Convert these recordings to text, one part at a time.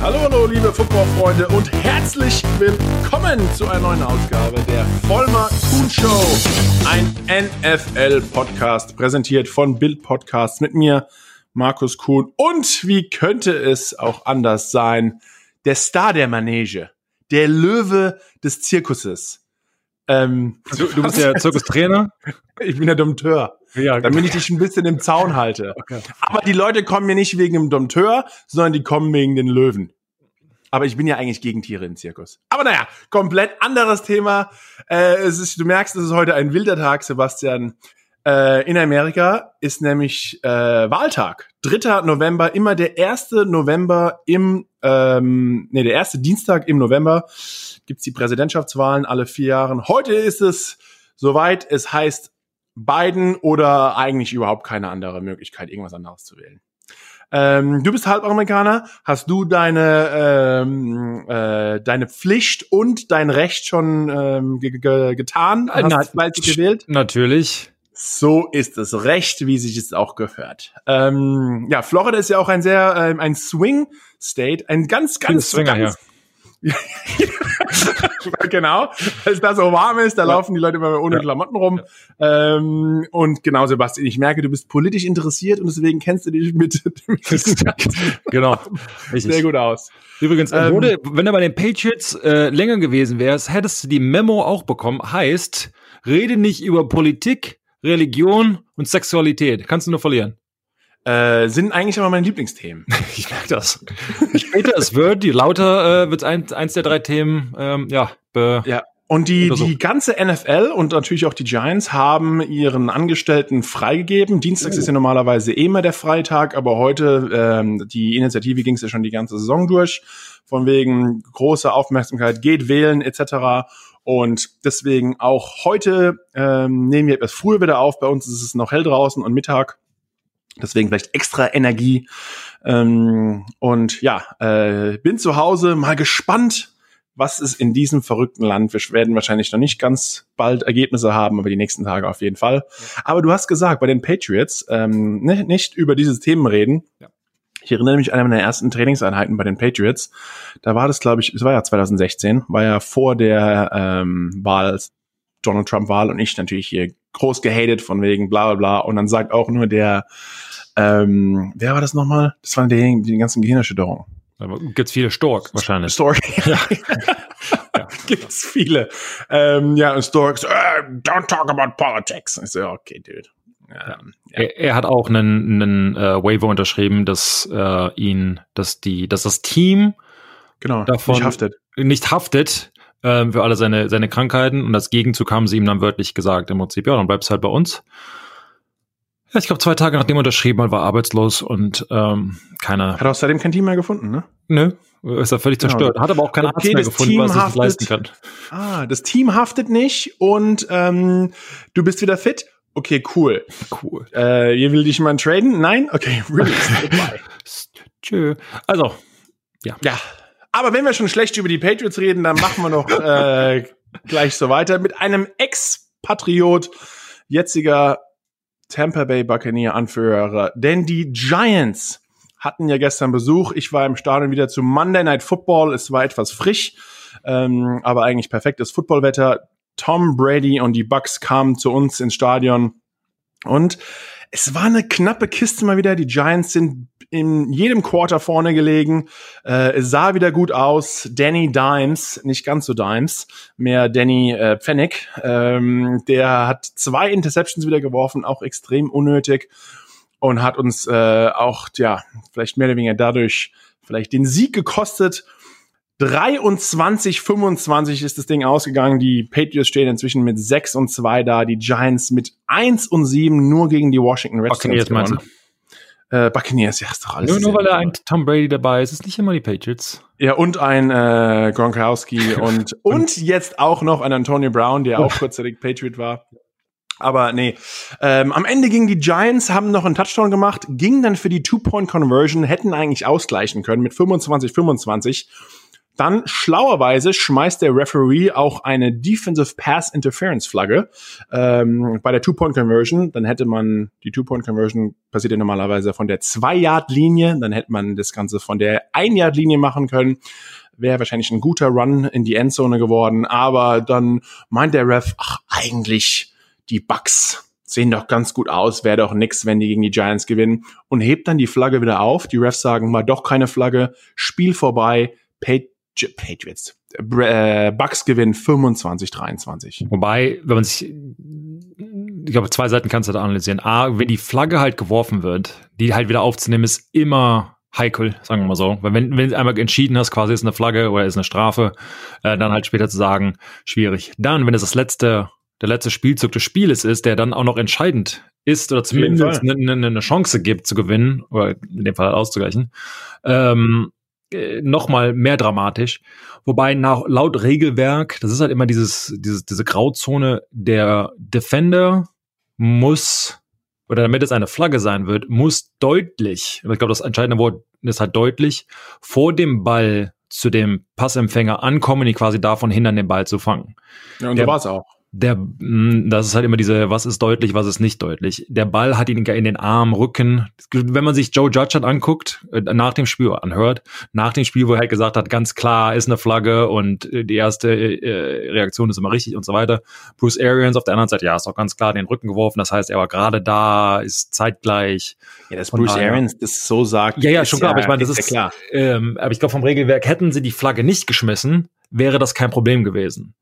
Hallo, hallo, liebe Footballfreunde und herzlich willkommen zu einer neuen Ausgabe der Vollmer Kuhn Show. Ein NFL-Podcast, präsentiert von Bild Podcasts mit mir, Markus Kuhn. Und wie könnte es auch anders sein? Der Star der Manege, der Löwe des Zirkuses. Ähm, du, du bist ja Zirkustrainer? Ich bin der Dompteur. Ja, damit ich dich ein bisschen im Zaun halte. Okay. Aber die Leute kommen mir nicht wegen dem Dompteur, sondern die kommen wegen den Löwen. Aber ich bin ja eigentlich gegen Tiere im Zirkus. Aber naja, komplett anderes Thema. Äh, es ist, du merkst, es ist heute ein wilder Tag, Sebastian. Äh, in Amerika ist nämlich äh, Wahltag. 3. November, immer der erste November im, ähm, nee, der erste Dienstag im November gibt's die Präsidentschaftswahlen alle vier Jahre. Heute ist es soweit, es heißt Biden oder eigentlich überhaupt keine andere Möglichkeit, irgendwas anderes zu wählen. Ähm, du bist Halbamerikaner. Hast du deine ähm, äh, deine Pflicht und dein Recht schon ähm, getan? Hast Na, gewählt? Natürlich. So ist es recht, wie sich es auch gehört. Ähm, ja, Florida ist ja auch ein sehr ähm, ein Swing State, ein ganz ganz Swinger, ganz, ja. Genau, weil es da so warm ist, da ja. laufen die Leute immer ohne ja. Klamotten rum. Ja. Ähm, und genau, Sebastian, ich merke, du bist politisch interessiert und deswegen kennst du dich mit, mit genau, Richtig. sehr gut aus. Übrigens, ähm, wurde, wenn du bei den Patriots äh, länger gewesen wärst, hättest du die Memo auch bekommen. Heißt, rede nicht über Politik, Religion und Sexualität. Kannst du nur verlieren. Äh, sind eigentlich immer meine Lieblingsthemen. ich merke das. Später es wird, je lauter äh, wird ein, eins der drei Themen, ähm, ja, be ja. Und die, die ganze NFL und natürlich auch die Giants haben ihren Angestellten freigegeben. Dienstags oh. ist ja normalerweise eh immer der Freitag, aber heute, ähm, die Initiative ging es ja schon die ganze Saison durch. Von wegen große Aufmerksamkeit, geht wählen etc. Und deswegen auch heute ähm, nehmen wir etwas früher wieder auf. Bei uns ist es noch hell draußen und Mittag. Deswegen vielleicht extra Energie. Ähm, und ja, äh, bin zu Hause mal gespannt, was ist in diesem verrückten Land. Wir werden wahrscheinlich noch nicht ganz bald Ergebnisse haben, aber die nächsten Tage auf jeden Fall. Aber du hast gesagt, bei den Patriots ähm, ne, nicht über dieses Themen reden. Ja. Ich erinnere mich an eine meiner ersten Trainingseinheiten bei den Patriots. Da war das, glaube ich, es war ja 2016, war ja vor der ähm, Wahl, Donald Trump Wahl und ich natürlich hier groß gehatet von wegen bla bla bla. Und dann sagt auch nur der ähm, wer war das nochmal? Das waren die, die ganzen Gehirnerschütterungen. Aber gibt's viele Stork wahrscheinlich. Stork. Ja. ja. Gibt's viele. Ähm, ja, und Stork so, äh, don't talk about politics. Ich so, okay, dude. Ja, er, er, hat auch einen, einen äh, Waiver unterschrieben, dass äh, ihn, dass die, dass das Team genau, davon nicht haftet, nicht haftet äh, für alle seine seine Krankheiten und als Gegenzug haben sie ihm dann wörtlich gesagt im Prinzip ja, dann bleibst halt bei uns. Ja, ich glaube, zwei Tage nachdem er unterschrieben hat, war arbeitslos und ähm, keiner. Hat außerdem kein Team mehr gefunden, ne? Nö, ist er völlig genau. zerstört. Hat aber auch keinen okay, Arzt mehr gefunden, Team was er sich leisten kann. Ah, das Team haftet nicht und ähm, du bist wieder fit? Okay, cool. Cool. Äh, ihr will dich mal traden? Nein? Okay, really. Tschö. Also, ja. Ja. Aber wenn wir schon schlecht über die Patriots reden, dann machen wir noch äh, gleich so weiter mit einem Ex-Patriot, jetziger Tampa Bay Buccaneer Anführer. Denn die Giants hatten ja gestern Besuch. Ich war im Stadion wieder zu Monday Night Football. Es war etwas frisch, ähm, aber eigentlich perfektes Footballwetter. Tom Brady und die Bucks kamen zu uns ins Stadion und es war eine knappe Kiste mal wieder. Die Giants sind in jedem Quarter vorne gelegen. Äh, es sah wieder gut aus. Danny Dimes, nicht ganz so Dimes, mehr Danny äh, Pfennig. Ähm, der hat zwei Interceptions wieder geworfen, auch extrem unnötig und hat uns äh, auch, ja, vielleicht mehr oder weniger dadurch vielleicht den Sieg gekostet. 23, 25 ist das Ding ausgegangen. Die Patriots stehen inzwischen mit 6 und 2 da. Die Giants mit 1 und 7 nur gegen die Washington Redskins gewonnen. Äh, Buccaneers, ja, ist doch alles. Nur, nur weil da ein Tom Brady dabei ist, ist nicht immer die Patriots. Ja, und ein äh, Gronkowski und, und jetzt auch noch ein Antonio Brown, der auch kurzzeitig Patriot war. Aber nee, ähm, am Ende gingen die Giants, haben noch einen Touchdown gemacht, gingen dann für die Two-Point-Conversion, hätten eigentlich ausgleichen können mit 25, 25. Dann schlauerweise schmeißt der Referee auch eine Defensive Pass Interference Flagge ähm, bei der Two-Point-Conversion. Dann hätte man, die Two-Point-Conversion passiert ja normalerweise von der Zwei-Yard-Linie. Dann hätte man das Ganze von der Ein-Yard-Linie machen können. Wäre wahrscheinlich ein guter Run in die Endzone geworden. Aber dann meint der Ref, ach, eigentlich die Bucks sehen doch ganz gut aus, wäre doch nix, wenn die gegen die Giants gewinnen und hebt dann die Flagge wieder auf. Die Refs sagen mal doch keine Flagge, Spiel vorbei, Patriots. Äh, Bucks gewinnen 25-23. Wobei, wenn man sich, ich glaube, zwei Seiten kannst du da analysieren. A, wenn die Flagge halt geworfen wird, die halt wieder aufzunehmen, ist immer heikel, sagen wir mal so. Weil wenn, wenn du einmal entschieden hast, quasi ist eine Flagge oder ist eine Strafe, äh, dann halt später zu sagen, schwierig. Dann, wenn es das letzte der letzte Spielzug des Spieles ist, der dann auch noch entscheidend ist oder zumindest eine, eine, eine Chance gibt zu gewinnen oder in dem Fall auszugleichen, ähm, äh, noch mal mehr dramatisch. Wobei nach, laut Regelwerk, das ist halt immer dieses, dieses, diese Grauzone, der Defender muss oder damit es eine Flagge sein wird, muss deutlich, ich glaube, das entscheidende Wort ist halt deutlich, vor dem Ball zu dem Passempfänger ankommen, die quasi davon hindern, den Ball zu fangen. Ja, und der, so war es auch der, mm, das ist halt immer diese, was ist deutlich, was ist nicht deutlich. Der Ball hat ihn in den Arm, Rücken. Wenn man sich Joe Judge hat anguckt, äh, nach dem Spiel anhört, nach dem Spiel, wo er halt gesagt hat, ganz klar, ist eine Flagge und äh, die erste äh, Reaktion ist immer richtig und so weiter. Bruce Arians auf der anderen Seite, ja, ist auch ganz klar den Rücken geworfen. Das heißt, er war gerade da, ist zeitgleich. Ja, dass Bruce daher, Arians das so sagt. Ja, ja, schon klar, ja, aber ich meine, das ist, ist klar. Ähm, aber ich glaube, vom Regelwerk hätten sie die Flagge nicht geschmissen, wäre das kein Problem gewesen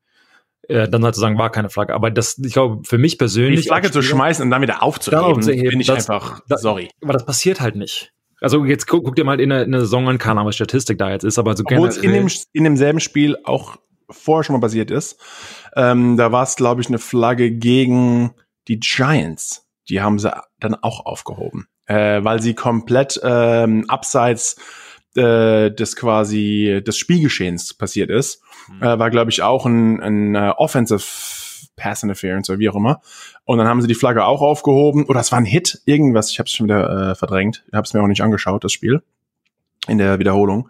äh, dann halt zu sagen, war keine Flagge. Aber das, ich glaube, für mich persönlich. Die Flagge zu schmeißen und dann wieder aufzuheben, bin ich das, einfach, das, sorry. Aber das passiert halt nicht. Also jetzt guck, guck dir mal in der, in der Saison an, keine Ahnung, was Statistik da jetzt ist, aber so Obwohl es in, dem, in demselben Spiel auch vorher schon mal passiert ist. Ähm, da war es, glaube ich, eine Flagge gegen die Giants. Die haben sie dann auch aufgehoben, äh, weil sie komplett ähm, abseits äh, des quasi des Spielgeschehens passiert ist. Mhm. Äh, war, glaube ich, auch ein, ein uh, Offensive Pass Interference oder wie auch immer. Und dann haben sie die Flagge auch aufgehoben. Oder es war ein Hit, irgendwas. Ich habe es schon wieder äh, verdrängt. Ich habe es mir auch nicht angeschaut, das Spiel. In der Wiederholung.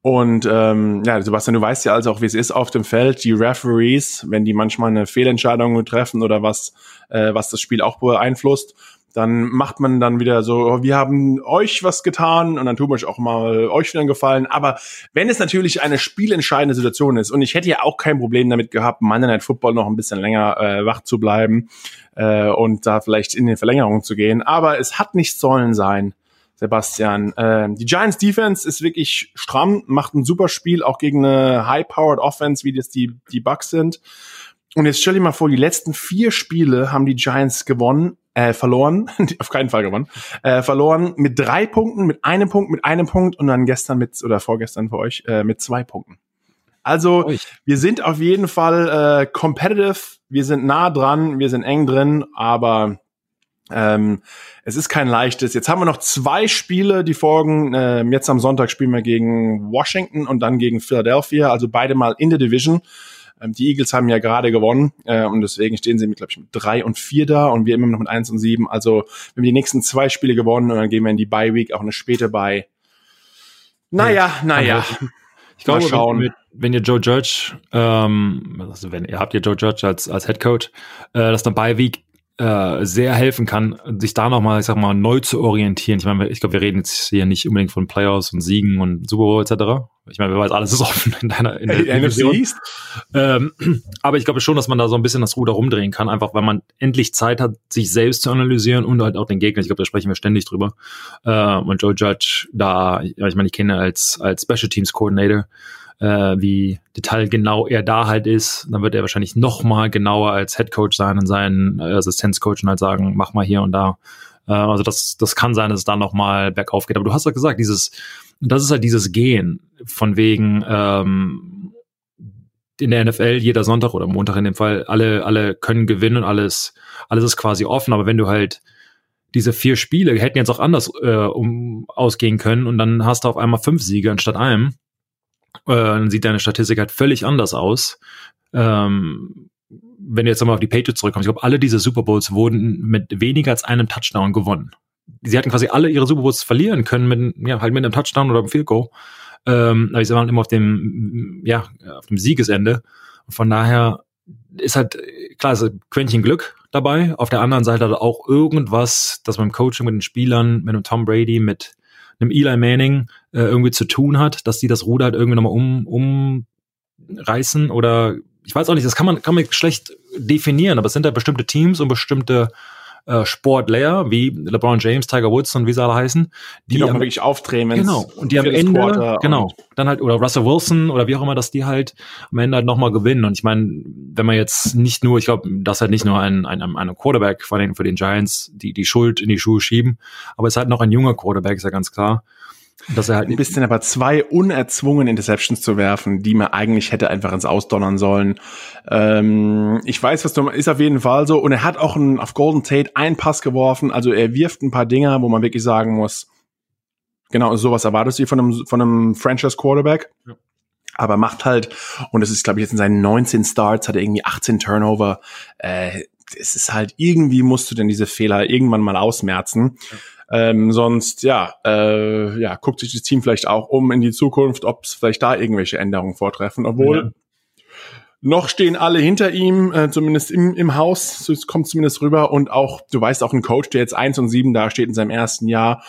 Und ähm, ja, Sebastian, du weißt ja also auch, wie es ist auf dem Feld. Die Referees, wenn die manchmal eine Fehlentscheidung treffen oder was, äh, was das Spiel auch beeinflusst, dann macht man dann wieder so, oh, wir haben euch was getan und dann tun wir euch auch mal euch wieder einen Gefallen. Aber wenn es natürlich eine spielentscheidende Situation ist und ich hätte ja auch kein Problem damit gehabt, Monday Night Football noch ein bisschen länger äh, wach zu bleiben äh, und da vielleicht in den Verlängerungen zu gehen, aber es hat nicht sollen sein. Sebastian. Äh, die Giants Defense ist wirklich stramm, macht ein super Spiel, auch gegen eine High-Powered Offense, wie das die, die Bucks sind. Und jetzt stell dir mal vor, die letzten vier Spiele haben die Giants gewonnen äh, verloren, auf keinen Fall gewonnen, äh, verloren mit drei Punkten, mit einem Punkt, mit einem Punkt und dann gestern mit, oder vorgestern für euch, äh, mit zwei Punkten. Also Ui. wir sind auf jeden Fall äh, competitive, wir sind nah dran, wir sind eng drin, aber ähm, es ist kein leichtes. Jetzt haben wir noch zwei Spiele, die folgen. Ähm, jetzt am Sonntag spielen wir gegen Washington und dann gegen Philadelphia, also beide mal in der Division. Ähm, die Eagles haben ja gerade gewonnen äh, und deswegen stehen sie mit, glaube ich, mit drei und vier da und wir immer noch mit eins und sieben. Also wir haben die nächsten zwei Spiele gewonnen und dann gehen wir in die Bye Week, auch eine späte Bye. Naja, naja. Ich glaube, schauen. Wenn, wenn, ihr Joe Judge, ähm, also wenn ihr habt ihr Joe Judge als, als Head Coach, äh, dass eine Bye Week äh, sehr helfen kann, sich da nochmal, ich sag mal, neu zu orientieren. Ich meine, ich glaube, wir reden jetzt hier nicht unbedingt von Playoffs und Siegen und Super Bowl etc. Ich meine, wer weiß, alles ist offen in deiner in der hey, Division. Ähm, aber ich glaube schon, dass man da so ein bisschen das Ruder rumdrehen kann, einfach weil man endlich Zeit hat, sich selbst zu analysieren und halt auch den Gegner. Ich glaube, da sprechen wir ständig drüber. Äh, und Joe Judge da, ich meine, ich kenne als als Special Teams Coordinator äh, wie detailgenau er da halt ist. Dann wird er wahrscheinlich noch mal genauer als Head Coach sein und seinen äh, Assistenzcoach und halt sagen, mach mal hier und da. Äh, also das, das kann sein, dass es da noch mal bergauf geht. Aber du hast ja gesagt, dieses, das ist halt dieses Gehen von wegen ähm, in der NFL jeder Sonntag oder Montag in dem Fall alle alle können gewinnen und alles alles ist quasi offen. Aber wenn du halt diese vier Spiele hätten jetzt auch anders äh, um, ausgehen können und dann hast du auf einmal fünf Siege anstatt einem äh, dann sieht deine Statistik halt völlig anders aus. Ähm, wenn du jetzt nochmal auf die Patriots zurückkommst, ich glaube, alle diese Super Bowls wurden mit weniger als einem Touchdown gewonnen. Sie hatten quasi alle ihre Super Bowls verlieren können mit, ja, halt mit einem Touchdown oder einem Field Goal. ähm, aber sage mal immer auf dem, ja, auf dem Siegesende. Von daher ist halt, klar, ist Quäntchen Glück dabei. Auf der anderen Seite hat auch irgendwas, das beim Coaching mit den Spielern, mit einem Tom Brady, mit einem Eli Manning äh, irgendwie zu tun hat, dass die das Ruder halt irgendwie nochmal um, umreißen oder ich weiß auch nicht, das kann man, kann man schlecht definieren, aber es sind da bestimmte Teams und bestimmte äh, Sportler, wie LeBron James, Tiger Woods und wie sie alle heißen, die, die am, wirklich aufdrehen. Genau. Und die am Ende, genau, dann halt, oder Russell Wilson oder wie auch immer, dass die halt am Ende halt nochmal gewinnen. Und ich meine, wenn man jetzt nicht nur, ich glaube, das halt nicht nur ein, ein, ein Quarterback vor den, für den Giants die, die Schuld in die Schuhe schieben, aber es ist halt noch ein junger Quarterback, ist ja ganz klar. Dass er halt ein bisschen aber zwei unerzwungen Interceptions zu werfen, die man eigentlich hätte einfach ins Ausdonnern sollen. Ähm, ich weiß, was du ist auf jeden Fall so. Und er hat auch einen, auf Golden Tate einen Pass geworfen. Also er wirft ein paar Dinger, wo man wirklich sagen muss, genau, sowas erwartest du von einem, von einem Franchise Quarterback. Ja. Aber macht halt, und das ist, glaube ich, jetzt in seinen 19 Starts, hat er irgendwie 18 Turnover. Äh, es ist halt, irgendwie musst du denn diese Fehler irgendwann mal ausmerzen. Ja. Ähm, sonst, ja, äh, ja, guckt sich das Team vielleicht auch um in die Zukunft, ob es vielleicht da irgendwelche Änderungen vortreffen, obwohl ja. noch stehen alle hinter ihm, äh, zumindest im, im Haus, es kommt zumindest rüber und auch, du weißt auch ein Coach, der jetzt eins und sieben da steht in seinem ersten Jahr,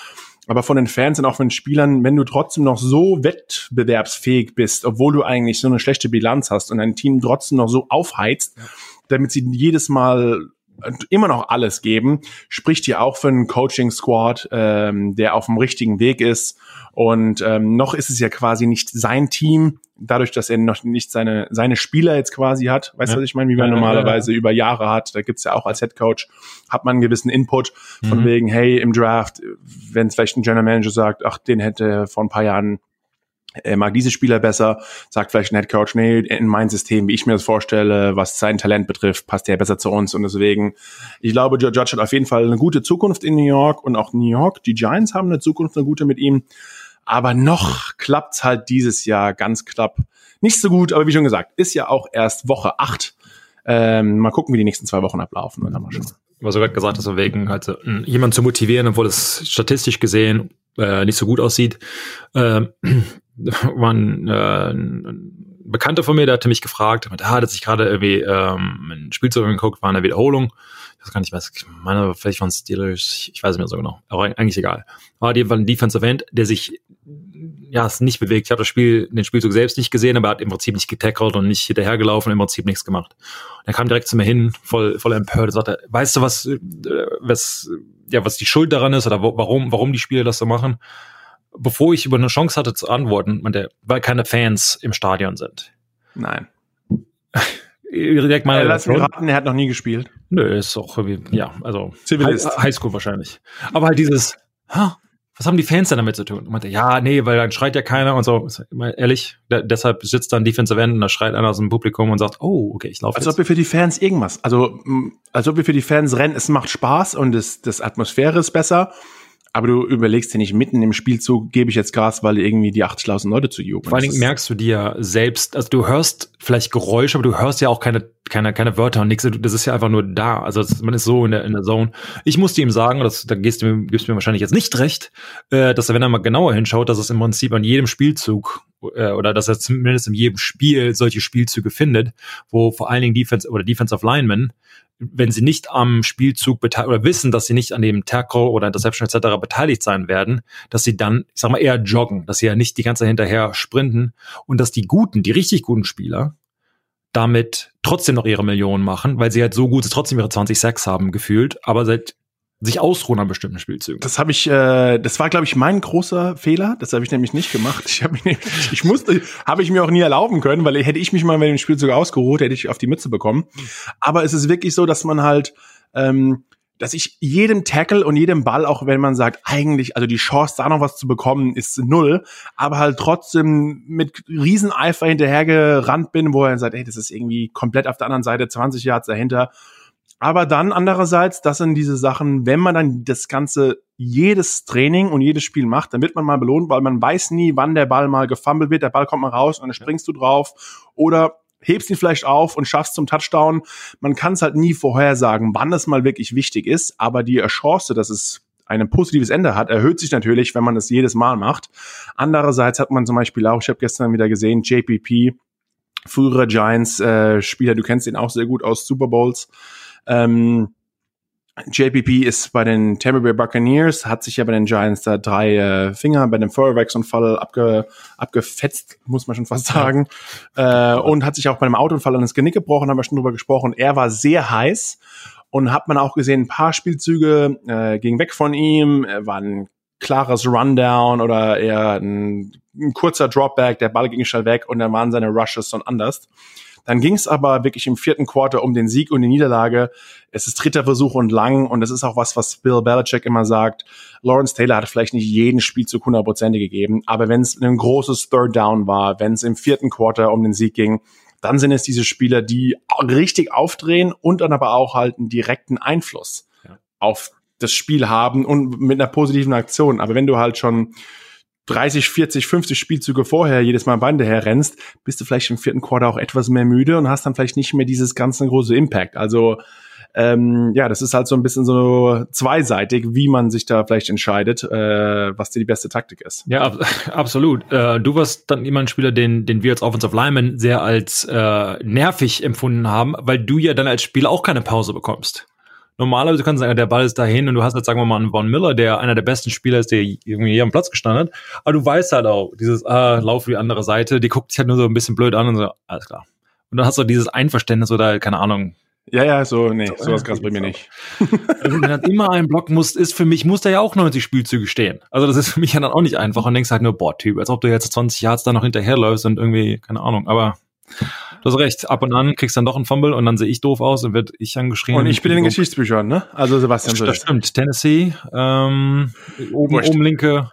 aber von den Fans und auch von den Spielern, wenn du trotzdem noch so wettbewerbsfähig bist, obwohl du eigentlich so eine schlechte Bilanz hast und dein Team trotzdem noch so aufheizt, damit sie jedes Mal immer noch alles geben, spricht hier auch für einen Coaching-Squad, ähm, der auf dem richtigen Weg ist. Und ähm, noch ist es ja quasi nicht sein Team, dadurch, dass er noch nicht seine, seine Spieler jetzt quasi hat. Weißt du, ja. was ich meine? Wie man ja, normalerweise ja, über Jahre hat. Da gibt's ja auch als Head Coach, hat man einen gewissen Input von mhm. wegen, hey, im Draft, wenn es vielleicht ein General Manager sagt, ach, den hätte vor ein paar Jahren er mag diese Spieler besser, sagt vielleicht ein Headcoach, nee, in mein System, wie ich mir das vorstelle, was sein Talent betrifft, passt er besser zu uns und deswegen, ich glaube, Joe Judge hat auf jeden Fall eine gute Zukunft in New York und auch New York, die Giants haben eine Zukunft, eine gute mit ihm, aber noch klappt's halt dieses Jahr ganz knapp. Nicht so gut, aber wie schon gesagt, ist ja auch erst Woche acht. Ähm, mal gucken, wie die nächsten zwei Wochen ablaufen und dann mal schauen. Was du gerade gesagt hast, wegen halt jemanden zu motivieren, obwohl es statistisch gesehen äh, nicht so gut aussieht. Ähm, ein, äh, ein Bekannter von mir, der hatte mich gefragt, ah, hat sich gerade irgendwie ähm, ein Spielzeug angeguckt, war in der Wiederholung. Ich weiß gar nicht, was ich meine, vielleicht waren es Steelers, ich weiß nicht mehr so genau, aber eigentlich egal. War die ein Defensive End, der sich ja, es nicht bewegt. Ich habe das Spiel, den Spielzug selbst nicht gesehen, aber er hat im Prinzip nicht getackelt und nicht hinterhergelaufen, im Prinzip nichts gemacht. Und er kam direkt zu mir hin, voll, voll empört, sagte, weißt du, was, äh, was, ja, was die Schuld daran ist oder warum, warum die Spieler das so machen? Bevor ich über eine Chance hatte zu antworten, meinte, weil keine Fans im Stadion sind. Nein. Direkt mal. Äh, lass mich raten, er hat noch nie gespielt. Nö, ist auch irgendwie, ja, also Zivilist. Highschool wahrscheinlich. Aber halt dieses, ha, was haben die Fans denn damit zu tun? Und meinte, ja, nee, weil dann schreit ja keiner und so. Ehrlich, da, deshalb sitzt dann Defensive End und da schreit einer aus dem Publikum und sagt, oh, okay, ich laufe Als jetzt. ob wir für die Fans irgendwas, also als ob wir für die Fans rennen, es macht Spaß und das, das Atmosphäre ist besser aber du überlegst dir nicht mitten im Spielzug, gebe ich jetzt Gas, weil irgendwie die 80.000 Leute zu jubeln. Vor allen Dingen merkst du dir selbst, also du hörst vielleicht Geräusche, aber du hörst ja auch keine, keine, keine Wörter und nichts. Das ist ja einfach nur da. Also das, man ist so in der, in der Zone. Ich musste ihm sagen, das, da gehst du, gibst du mir wahrscheinlich jetzt nicht recht, äh, dass er, wenn er mal genauer hinschaut, dass es im Prinzip an jedem Spielzug äh, oder dass er zumindest in jedem Spiel solche Spielzüge findet, wo vor allen Dingen Defense oder Defensive Linemen wenn sie nicht am Spielzug beteiligt oder wissen, dass sie nicht an dem Tackle oder Interception etc. beteiligt sein werden, dass sie dann, ich sag mal, eher joggen, dass sie ja nicht die ganze Zeit hinterher sprinten und dass die guten, die richtig guten Spieler damit trotzdem noch ihre Millionen machen, weil sie halt so gut trotzdem ihre 20 Sacks haben gefühlt, aber seit sich ausruhen an bestimmten Spielzügen. Das habe ich, äh, das war, glaube ich, mein großer Fehler. Das habe ich nämlich nicht gemacht. Ich habe mich, ich musste, habe ich mir auch nie erlauben können, weil hätte ich mich mal bei dem Spielzug ausgeruht, hätte ich auf die Mütze bekommen. Aber es ist wirklich so, dass man halt, ähm, dass ich jedem Tackle und jedem Ball, auch wenn man sagt, eigentlich, also die Chance, da noch was zu bekommen, ist null, aber halt trotzdem mit Rieseneifer hinterhergerannt bin, wo er sagt, ey, das ist irgendwie komplett auf der anderen Seite, 20 Yards dahinter aber dann andererseits, das sind diese Sachen, wenn man dann das Ganze jedes Training und jedes Spiel macht, dann wird man mal belohnt, weil man weiß nie, wann der Ball mal gefummelt wird, der Ball kommt mal raus und dann springst du drauf oder hebst ihn vielleicht auf und schaffst zum Touchdown. Man kann es halt nie vorhersagen, wann es mal wirklich wichtig ist, aber die Chance, dass es ein positives Ende hat, erhöht sich natürlich, wenn man das jedes Mal macht. Andererseits hat man zum Beispiel auch, ich habe gestern wieder gesehen, JPP, früherer Giants-Spieler, äh, du kennst ihn auch sehr gut aus Super Bowls. Ähm, JPP ist bei den Tampa Bay Buccaneers, hat sich ja bei den Giants da drei äh, Finger bei dem Feuerwerksunfall abge, abgefetzt, muss man schon fast sagen. Ja. Äh, und hat sich auch bei einem Autounfall an das Genick gebrochen, haben wir schon drüber gesprochen. Er war sehr heiß und hat man auch gesehen, ein paar Spielzüge äh, ging weg von ihm, er war ein klares Rundown oder eher ein, ein kurzer Dropback, der Ball ging schnell weg und dann waren seine Rushes und anders. Dann ging es aber wirklich im vierten Quarter um den Sieg und die Niederlage. Es ist dritter Versuch und lang und das ist auch was, was Bill Belichick immer sagt. Lawrence Taylor hat vielleicht nicht jeden Spielzug 100% gegeben, aber wenn es ein großes Third Down war, wenn es im vierten Quarter um den Sieg ging, dann sind es diese Spieler, die richtig aufdrehen und dann aber auch halt einen direkten Einfluss ja. auf das Spiel haben und mit einer positiven Aktion. Aber wenn du halt schon 30, 40, 50 Spielzüge vorher jedes Mal Bande herrennst, bist du vielleicht im vierten Quarter auch etwas mehr müde und hast dann vielleicht nicht mehr dieses ganze große Impact. Also ähm, ja, das ist halt so ein bisschen so zweiseitig, wie man sich da vielleicht entscheidet, äh, was dir die beste Taktik ist. Ja, ab absolut. Äh, du warst dann immer ein Spieler, den, den wir als Offensive Lineman sehr als äh, nervig empfunden haben, weil du ja dann als Spieler auch keine Pause bekommst normalerweise kannst du sagen, der Ball ist dahin und du hast jetzt, sagen wir mal, einen Von Miller, der einer der besten Spieler ist, der irgendwie hier am Platz gestanden hat. Aber du weißt halt auch, dieses, ah, lauf für die andere Seite, die guckt sich halt nur so ein bisschen blöd an und so, alles klar. Und dann hast du dieses Einverständnis oder, keine Ahnung, ja, ja, so, nee, so, sowas gab's bei mir nicht. Also, wenn du immer einen Block musst, ist für mich, muss da ja auch 90 Spielzüge stehen. Also, das ist für mich ja dann auch nicht einfach und denkst halt nur, boah, Typ, als ob du jetzt 20 Yards da noch hinterherläufst und irgendwie, keine Ahnung, aber Du hast recht. Ab und an kriegst du dann doch einen Fumble und dann sehe ich doof aus und wird ich angeschrien. Und ich bin in den Geschichtsbüchern, ne? Also Sebastian. Das, das stimmt. Tennessee, ähm, oben, oben linke.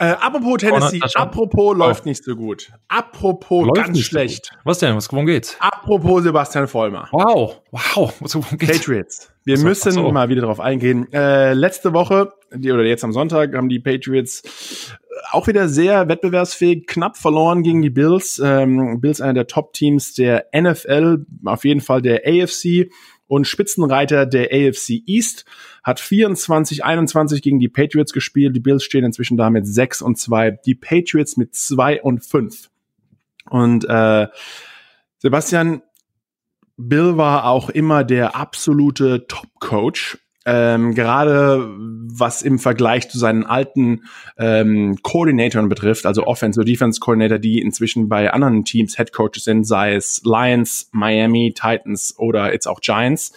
Äh, apropos Tennessee, apropos oh. läuft nicht so gut. Apropos läuft ganz schlecht. So Was denn? Was, worum geht's? Apropos Sebastian Vollmer. Wow, wow. Worum geht's? Patriots. Wir so, müssen so. mal wieder drauf eingehen. Äh, letzte Woche, die, oder jetzt am Sonntag, haben die Patriots auch wieder sehr wettbewerbsfähig, knapp verloren gegen die Bills. Ähm, Bills einer der Top-Teams der NFL, auf jeden Fall der AFC und Spitzenreiter der AFC East, hat 24, 21 gegen die Patriots gespielt. Die Bills stehen inzwischen da mit 6 und 2, die Patriots mit 2 und 5. Und äh, Sebastian, Bill war auch immer der absolute Top-Coach ähm, gerade was im Vergleich zu seinen alten ähm, Koordinatoren betrifft, also Offense- oder Defense-Coordinator, die inzwischen bei anderen Teams Head Coaches sind, sei es Lions, Miami, Titans oder jetzt auch Giants.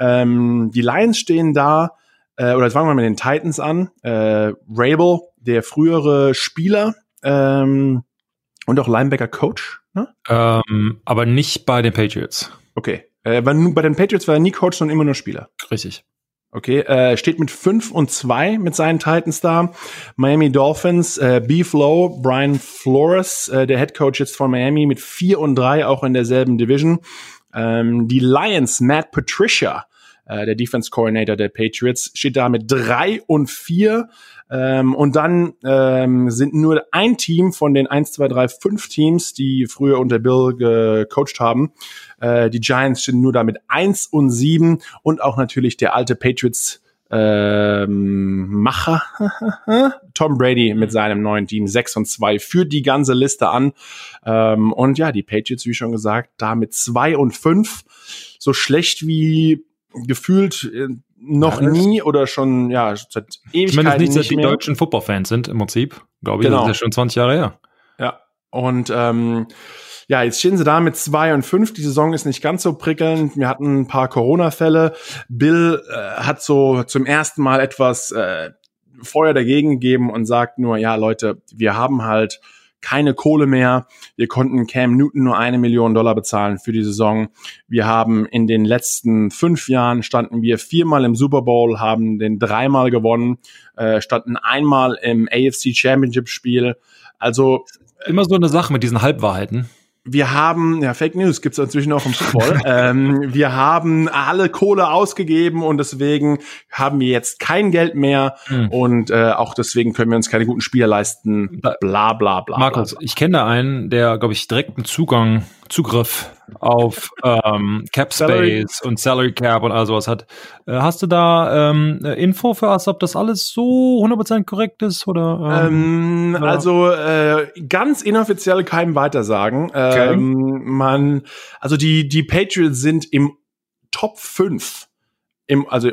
Ähm, die Lions stehen da, äh, oder jetzt fangen wir mit den Titans an. Äh, Rabel, der frühere Spieler ähm, und auch Linebacker-Coach. Ne? Ähm, aber nicht bei den Patriots. Okay. Äh, bei den Patriots war er nie Coach, sondern immer nur Spieler. Richtig. Okay, äh, steht mit 5 und 2 mit seinen Titans da. Miami Dolphins, äh, B-Flow, Brian Flores, äh, der Head Coach jetzt von Miami mit 4 und 3 auch in derselben Division. Ähm, die Lions, Matt Patricia, äh, der Defense Coordinator der Patriots, steht da mit 3 und 4. Ähm, und dann ähm, sind nur ein Team von den 1, 2, 3, 5 Teams, die früher unter Bill gecoacht haben, äh, die Giants stehen nur damit eins und sieben und auch natürlich der alte Patriots ähm, Macher Tom Brady mit seinem neuen Team 6 und 2 führt die ganze Liste an. Ähm, und ja, die Patriots, wie schon gesagt, da mit 2 und 5 so schlecht wie gefühlt äh, noch ja, nie oder schon ja seit Ewigkeiten Zumindest nicht, seit die deutschen Football-Fans sind im Prinzip, glaube ich. Genau. Das ist ja schon 20 Jahre her. Ja, und ähm, ja, jetzt stehen sie da mit zwei und fünf. Die Saison ist nicht ganz so prickelnd. Wir hatten ein paar Corona-Fälle. Bill äh, hat so zum ersten Mal etwas äh, Feuer dagegen gegeben und sagt nur, ja, Leute, wir haben halt keine Kohle mehr. Wir konnten Cam Newton nur eine Million Dollar bezahlen für die Saison. Wir haben in den letzten fünf Jahren standen wir viermal im Super Bowl, haben den dreimal gewonnen, äh, standen einmal im AFC Championship Spiel. Also immer so eine Sache mit diesen Halbwahrheiten wir haben, ja, Fake News gibt's inzwischen auch im Football. ähm, wir haben alle Kohle ausgegeben und deswegen haben wir jetzt kein Geld mehr mhm. und äh, auch deswegen können wir uns keine guten Spieler leisten. Bla bla bla. Markus, bla. ich kenne da einen, der, glaube ich, direkt einen Zugang Zugriff auf ähm, Cap Space und Salary Cap und all sowas hat. Äh, hast du da ähm, Info für uns, ob das alles so 100% korrekt ist oder? Ähm, ähm, also äh, ganz inoffiziell keinem weitersagen. Okay. Ähm, man, also die die Patriots sind im Top 5 im also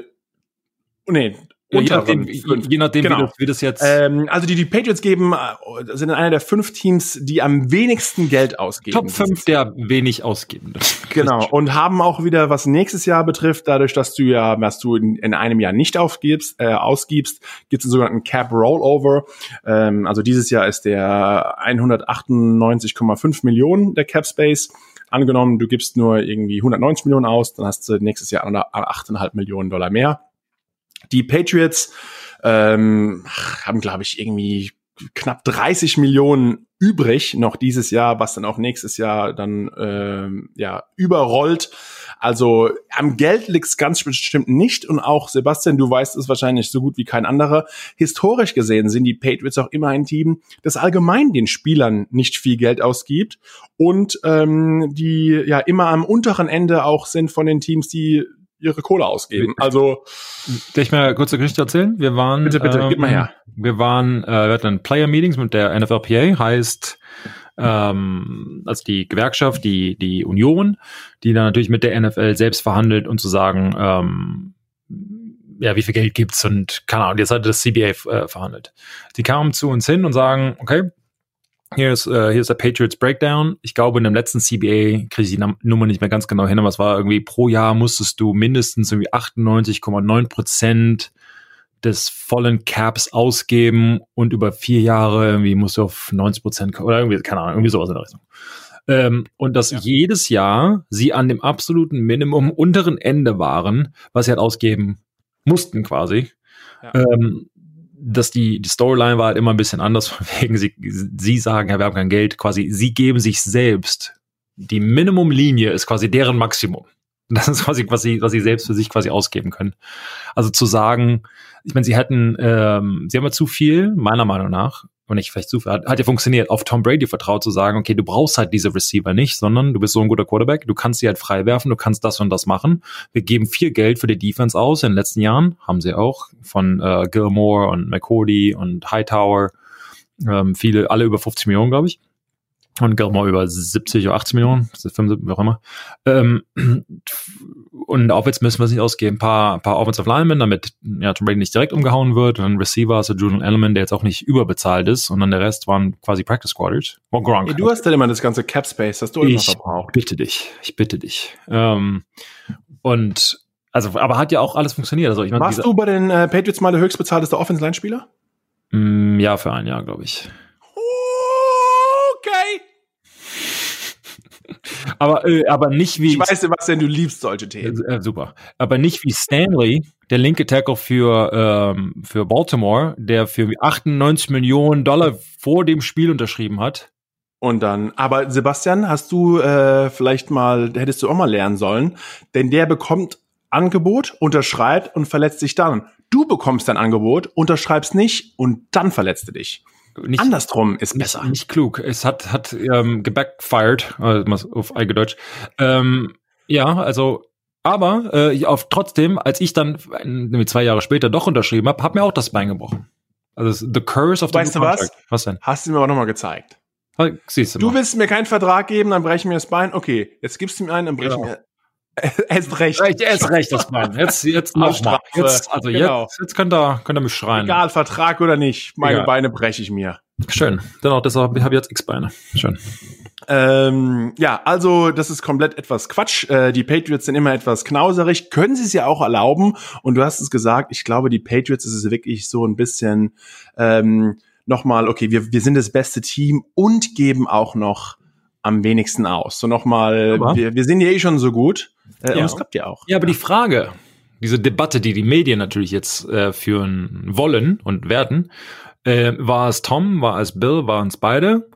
nee, je nachdem, je nachdem genau. wie, das, wie das jetzt. Ähm, also die, die Patriots geben, äh, sind einer der fünf Teams, die am wenigsten Geld ausgeben. Top fünf der wenig ausgeben. Genau. Und haben auch wieder, was nächstes Jahr betrifft, dadurch, dass du ja, was du in, in einem Jahr nicht aufgibst, äh, ausgibst, gibt es einen sogenannten Cap Rollover. Ähm, also dieses Jahr ist der 198,5 Millionen der Cap Space. Angenommen, du gibst nur irgendwie 190 Millionen aus, dann hast du nächstes Jahr 8,5 Millionen Dollar mehr. Die Patriots ähm, haben, glaube ich, irgendwie knapp 30 Millionen übrig noch dieses Jahr, was dann auch nächstes Jahr dann ähm, ja überrollt. Also am Geld liegt's ganz bestimmt nicht und auch Sebastian, du weißt es wahrscheinlich so gut wie kein anderer. Historisch gesehen sind die Patriots auch immer ein Team, das allgemein den Spielern nicht viel Geld ausgibt und ähm, die ja immer am unteren Ende auch sind von den Teams, die ihre Kohle ausgeben. Also Darf ich mal kurz eine Geschichte erzählen? Wir waren bitte bitte ähm, gib mal her. Wir waren äh, wir hatten Player Meetings mit der NFLPA, heißt ähm, also die Gewerkschaft, die die Union, die dann natürlich mit der NFL selbst verhandelt und zu sagen ähm, ja, wie viel Geld gibt's und keine Ahnung, jetzt hat das CBA äh, verhandelt. Die kamen zu uns hin und sagen, okay, hier ist, äh, hier ist der Patriots Breakdown. Ich glaube, in dem letzten CBA kriege ich die Nummer nicht mehr ganz genau hin, aber es war irgendwie pro Jahr musstest du mindestens irgendwie 98,9 Prozent des vollen Caps ausgeben und über vier Jahre irgendwie musst du auf 90 Prozent oder irgendwie, keine Ahnung, irgendwie sowas in der Richtung. Ähm, und dass ja. jedes Jahr sie an dem absoluten Minimum unteren Ende waren, was sie halt ausgeben mussten quasi. Ja. Ähm, dass die, die Storyline war halt immer ein bisschen anders, wegen sie, sie sagen, ja, wir haben kein Geld, quasi, sie geben sich selbst. Die Minimumlinie ist quasi deren Maximum. Das ist quasi, was sie, was sie selbst für sich quasi ausgeben können. Also zu sagen, ich meine, sie hätten, ähm, sie haben ja zu viel, meiner Meinung nach, und nicht vielleicht zu viel, hat, hat ja funktioniert, auf Tom Brady vertraut zu sagen, okay, du brauchst halt diese Receiver nicht, sondern du bist so ein guter Quarterback, du kannst sie halt frei werfen, du kannst das und das machen. Wir geben viel Geld für die Defense aus. In den letzten Jahren haben sie auch von äh, Gilmore und McCordy und Hightower, ähm, viele, alle über 50 Millionen, glaube ich und Gilmore über 70 oder 80 Millionen, 75, wie auch immer. Ähm, und jetzt müssen wir es nicht ausgeben. Ein paar, ein paar Offensive Linemen, damit ja, Tom Brady nicht direkt umgehauen wird. Und ein Receiver, also Julian Element, der jetzt auch nicht überbezahlt ist. Und dann der Rest waren quasi Practice Squatters. Oh, Gronk. Hey, du hast dann immer das ganze Cap Space, hast du immer verbraucht. bitte dich. Ich bitte dich. Ähm, und also, aber hat ja auch alles funktioniert. Also, ich mein, Warst du bei den äh, Patriots mal der höchstbezahlteste Offensive-Line-Spieler? Mm, ja, für ein Jahr, glaube ich. Okay. Aber, äh, aber nicht wie. Ich weiß, Sebastian, du liebst solche Themen. Äh, super. Aber nicht wie Stanley, der linke Tackle für, ähm, für Baltimore, der für 98 Millionen Dollar vor dem Spiel unterschrieben hat. Und dann, aber Sebastian, hast du äh, vielleicht mal, hättest du auch mal lernen sollen, denn der bekommt Angebot, unterschreibt und verletzt sich dann. Du bekommst dein Angebot, unterschreibst nicht und dann verletzt du dich. Nicht, Andersrum ist besser. Nicht, nicht klug. Es hat, hat ähm, gebackfired, also auf Eigedeutsch. Ähm, ja, also, aber äh, auf, trotzdem, als ich dann äh, zwei Jahre später doch unterschrieben habe, hat mir auch das Bein gebrochen. Also the curse of the Weißt du was? Was denn? Hast du mir aber nochmal gezeigt. Siehst du, du willst mir keinen Vertrag geben, dann breche ich mir das Bein. Okay, jetzt gibst du mir einen, dann breche ich genau. mir Erst recht. Erst recht, das Mann. Jetzt, jetzt noch mal. Jetzt, also genau. jetzt, jetzt könnt ihr, könnt ihr mich schreien. Egal, Vertrag oder nicht. Meine Egal. Beine breche ich mir. Schön. Dennoch, deshalb habe ich jetzt X-Beine. Schön. Ähm, ja, also das ist komplett etwas Quatsch. Äh, die Patriots sind immer etwas knauserig, können sie es ja auch erlauben. Und du hast es gesagt, ich glaube, die Patriots ist es wirklich so ein bisschen ähm, nochmal, okay, wir, wir sind das beste Team und geben auch noch am wenigsten aus. So nochmal, wir, wir sind ja eh schon so gut. Äh, ja. Und es klappt ja auch. Ja, aber die Frage, diese Debatte, die die Medien natürlich jetzt äh, führen wollen und werden, äh, war es Tom, war es Bill, waren es beide?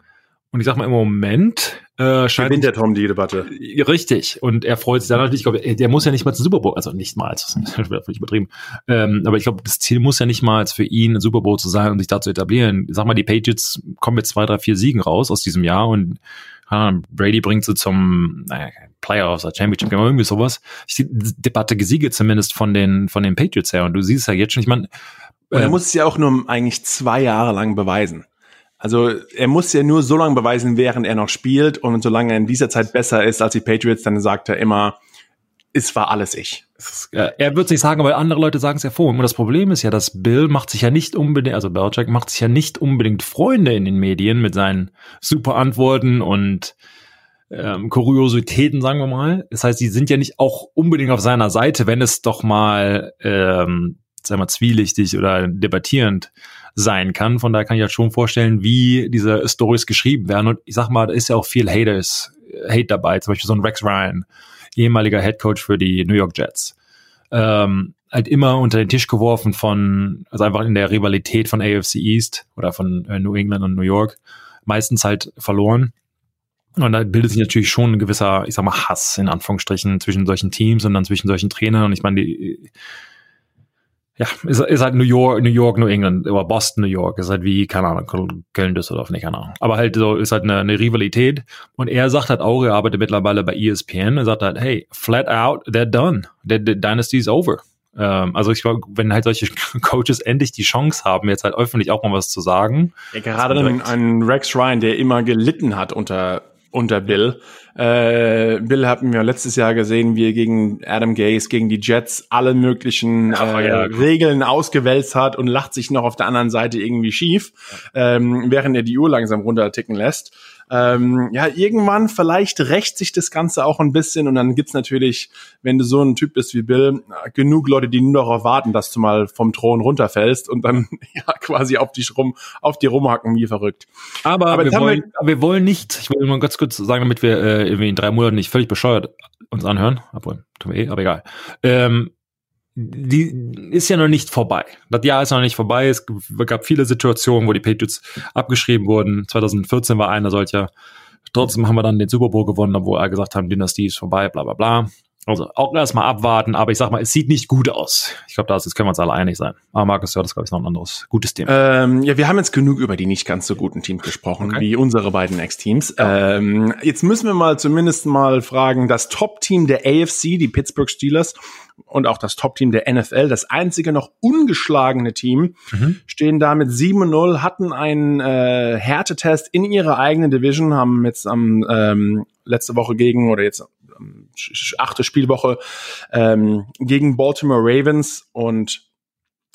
Und ich sag mal, im Moment äh, scheint. Gewinnt der Tom die Debatte. Richtig. Und er freut sich dann natürlich, ich glaube, der muss ja nicht mal zum Super Bowl, also nicht mal, das ist völlig übertrieben. Ähm, aber ich glaube, das Ziel muss ja nicht mal für ihn ein Super Bowl zu sein und sich da zu etablieren. Ich sag mal, die Patriots kommen mit zwei, drei, vier Siegen raus aus diesem Jahr und Brady bringt sie zum naja, Playoffs oder Championship Game, irgendwie sowas. Ich die Debatte Gesiege zumindest von den, von den Patriots her. Und du siehst ja jetzt schon, ich meine. Und er äh, muss es ja auch nur eigentlich zwei Jahre lang beweisen. Also er muss ja nur so lange beweisen, während er noch spielt und solange er in dieser Zeit besser ist als die Patriots, dann sagt er immer, es war alles ich. Er wird sich sagen, aber andere Leute sagen es ja vor. Und das Problem ist ja, dass Bill macht sich ja nicht unbedingt, also Belichick macht sich ja nicht unbedingt Freunde in den Medien mit seinen super Antworten und ähm, Kuriositäten, sagen wir mal. Das heißt, sie sind ja nicht auch unbedingt auf seiner Seite, wenn es doch mal, ähm, sagen wir, zwielichtig oder debattierend sein kann. Von daher kann ich halt schon vorstellen, wie diese Stories geschrieben werden. Und ich sag mal, da ist ja auch viel Haters, Hate dabei. Zum Beispiel so ein Rex Ryan, ehemaliger Head Coach für die New York Jets. Ähm, halt immer unter den Tisch geworfen von, also einfach in der Rivalität von AFC East oder von äh, New England und New York, meistens halt verloren. Und da bildet sich natürlich schon ein gewisser, ich sag mal, Hass in Anführungsstrichen zwischen solchen Teams und dann zwischen solchen Trainern. Und ich meine, die, ja, ist, ist halt New York, New York, New England, oder Boston, New York, ist halt wie, keine Ahnung, Köln, Düsseldorf, nicht, keine Ahnung. Aber halt so, ist halt eine, eine Rivalität. Und er sagt halt auch, er arbeitet mittlerweile bei ESPN, er sagt halt, hey, flat out, they're done. The, the dynasty is over. Ähm, also ich glaube, wenn halt solche Coaches endlich die Chance haben, jetzt halt öffentlich auch mal was zu sagen. Ja, gerade ein, Rex Ryan, der immer gelitten hat unter unter Bill. Äh, Bill hatten wir letztes Jahr gesehen, wie er gegen Adam Gaze, gegen die Jets alle möglichen äh, ja, Regeln ausgewälzt hat und lacht sich noch auf der anderen Seite irgendwie schief, ähm, während er die Uhr langsam runterticken lässt ähm, ja, irgendwann vielleicht rächt sich das Ganze auch ein bisschen und dann gibt's natürlich, wenn du so ein Typ bist wie Bill, genug Leute, die nur darauf warten, dass du mal vom Thron runterfällst und dann ja quasi auf dich rum, auf die rumhacken wie verrückt. Aber, Aber wir, wollen, wir, wir wollen nicht, ich will mal ganz kurz sagen, damit wir äh, irgendwie in drei Monaten nicht völlig bescheuert uns anhören, obwohl, tun wir eh, aber egal. Ähm, die ist ja noch nicht vorbei. Das Jahr ist noch nicht vorbei. Es gab viele Situationen, wo die Patriots abgeschrieben wurden. 2014 war einer solcher. Trotzdem haben wir dann den Super Bowl gewonnen, obwohl er gesagt haben, Dynastie ist vorbei, bla bla bla. Also auch erstmal abwarten, aber ich sag mal, es sieht nicht gut aus. Ich glaube, da können wir uns alle einig sein. Aber Markus, ja, das glaube ich noch ein anderes gutes Thema. Ähm, ja, wir haben jetzt genug über die nicht ganz so guten Teams gesprochen, okay. wie unsere beiden Ex-Teams. Ja. Ähm, jetzt müssen wir mal zumindest mal fragen, das Top-Team der AFC, die Pittsburgh Steelers, und auch das Top-Team der NFL, das einzige noch ungeschlagene Team, mhm. stehen da mit 7-0, hatten einen äh, Härtetest in ihrer eigenen Division, haben jetzt am ähm, letzte Woche gegen oder jetzt achte Spielwoche ähm, gegen Baltimore Ravens und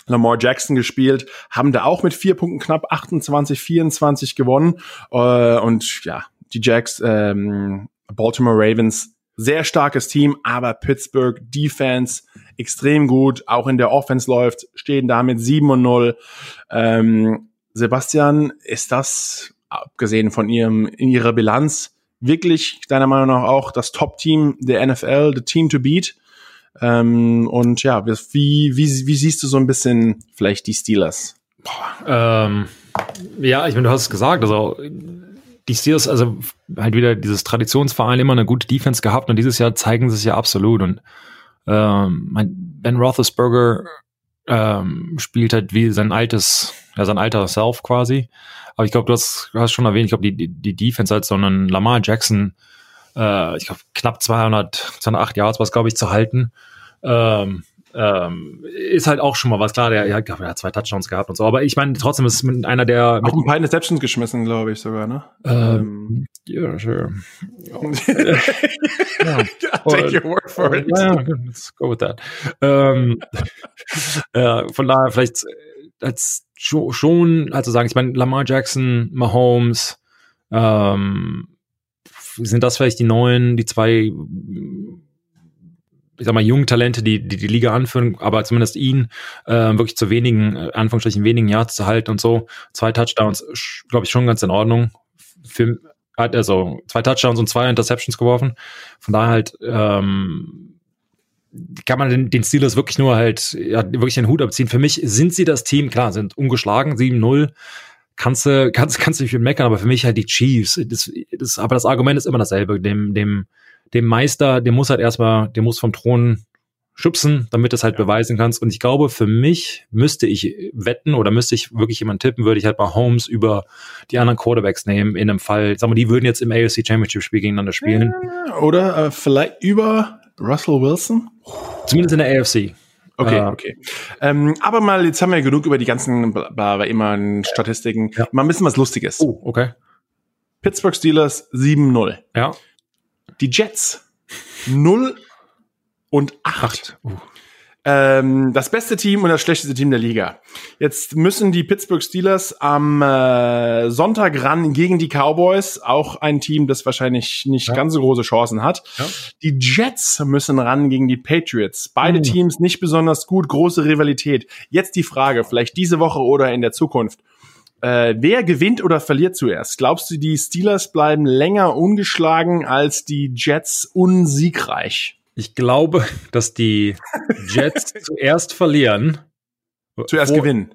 Lamar Jackson gespielt, haben da auch mit vier Punkten knapp 28, 24 gewonnen. Äh, und ja, die Jacks, ähm, Baltimore Ravens sehr starkes Team, aber Pittsburgh Defense extrem gut, auch in der Offense läuft, stehen da mit 7 und 0. Ähm, Sebastian, ist das, abgesehen von ihrem, in ihrer Bilanz, wirklich deiner Meinung nach auch das Top-Team der NFL, the Team to beat? Ähm, und ja, wie, wie, wie siehst du so ein bisschen vielleicht die Steelers? Ähm, ja, ich meine, du hast es gesagt, also die Steelers, also halt wieder dieses Traditionsverein immer eine gute Defense gehabt und dieses Jahr zeigen sie es ja absolut. Und ähm, Ben Roethlisberger ähm, spielt halt wie sein altes, ja, sein alter Self quasi. Aber ich glaube, du hast, du hast schon erwähnt, ich glaube, die, die Defense als so einen Lamar Jackson, äh, ich glaube, knapp 200, 208 Yards was, glaube ich, zu halten. Ähm, ähm, ist halt auch schon mal was klar, der, ja, der hat zwei Touchdowns gehabt und so, aber ich meine, trotzdem ist mit einer der. Auch ein paar Interceptions geschmissen, glaube ich sogar, ne? Ähm, ja, sure. ja. Take your word for it. Ja, let's go with that. Ähm, äh, von daher vielleicht als schon, also sagen, ich meine, Lamar Jackson, Mahomes, ähm, sind das vielleicht die neuen, die zwei ich sag mal, jungen Talente, die, die die Liga anführen, aber zumindest ihn äh, wirklich zu wenigen, äh, Anführungsstrichen wenigen Yards zu halten und so. Zwei Touchdowns, glaube ich, schon ganz in Ordnung. Für, hat also zwei Touchdowns und zwei Interceptions geworfen. Von daher halt ähm, kann man den, den Steelers wirklich nur halt ja, wirklich den Hut abziehen. Für mich sind sie das Team, klar, sind ungeschlagen, 7-0. Kannst du, kannst, kannst nicht viel meckern, aber für mich halt die Chiefs. Das, das, aber das Argument ist immer dasselbe. Dem, dem, dem Meister, der muss halt erstmal, der muss vom Thron schubsen, damit du es halt ja. beweisen kannst. Und ich glaube, für mich müsste ich wetten oder müsste ich wirklich jemand tippen, würde ich halt mal Holmes über die anderen Quarterbacks nehmen in einem Fall. Sagen wir, die würden jetzt im AFC Championship Spiel gegeneinander spielen. Oder äh, vielleicht über Russell Wilson? Zumindest in der AFC. Okay, äh, okay. Ähm, aber mal, jetzt haben wir genug über die ganzen bei immer Statistiken. Ja. Mal ein bisschen was Lustiges. Oh, okay. Pittsburgh Steelers 7-0. Ja. Die Jets 0 und 8. Uh. Ähm, das beste Team und das schlechteste Team der Liga. Jetzt müssen die Pittsburgh Steelers am äh, Sonntag ran gegen die Cowboys, auch ein Team, das wahrscheinlich nicht ja. ganz so große Chancen hat. Ja. Die Jets müssen ran gegen die Patriots. Beide uh. Teams nicht besonders gut, große Rivalität. Jetzt die Frage, vielleicht diese Woche oder in der Zukunft. Äh, wer gewinnt oder verliert zuerst? Glaubst du, die Steelers bleiben länger ungeschlagen als die Jets unsiegreich? Ich glaube, dass die Jets zuerst verlieren. Zuerst wo, gewinnen.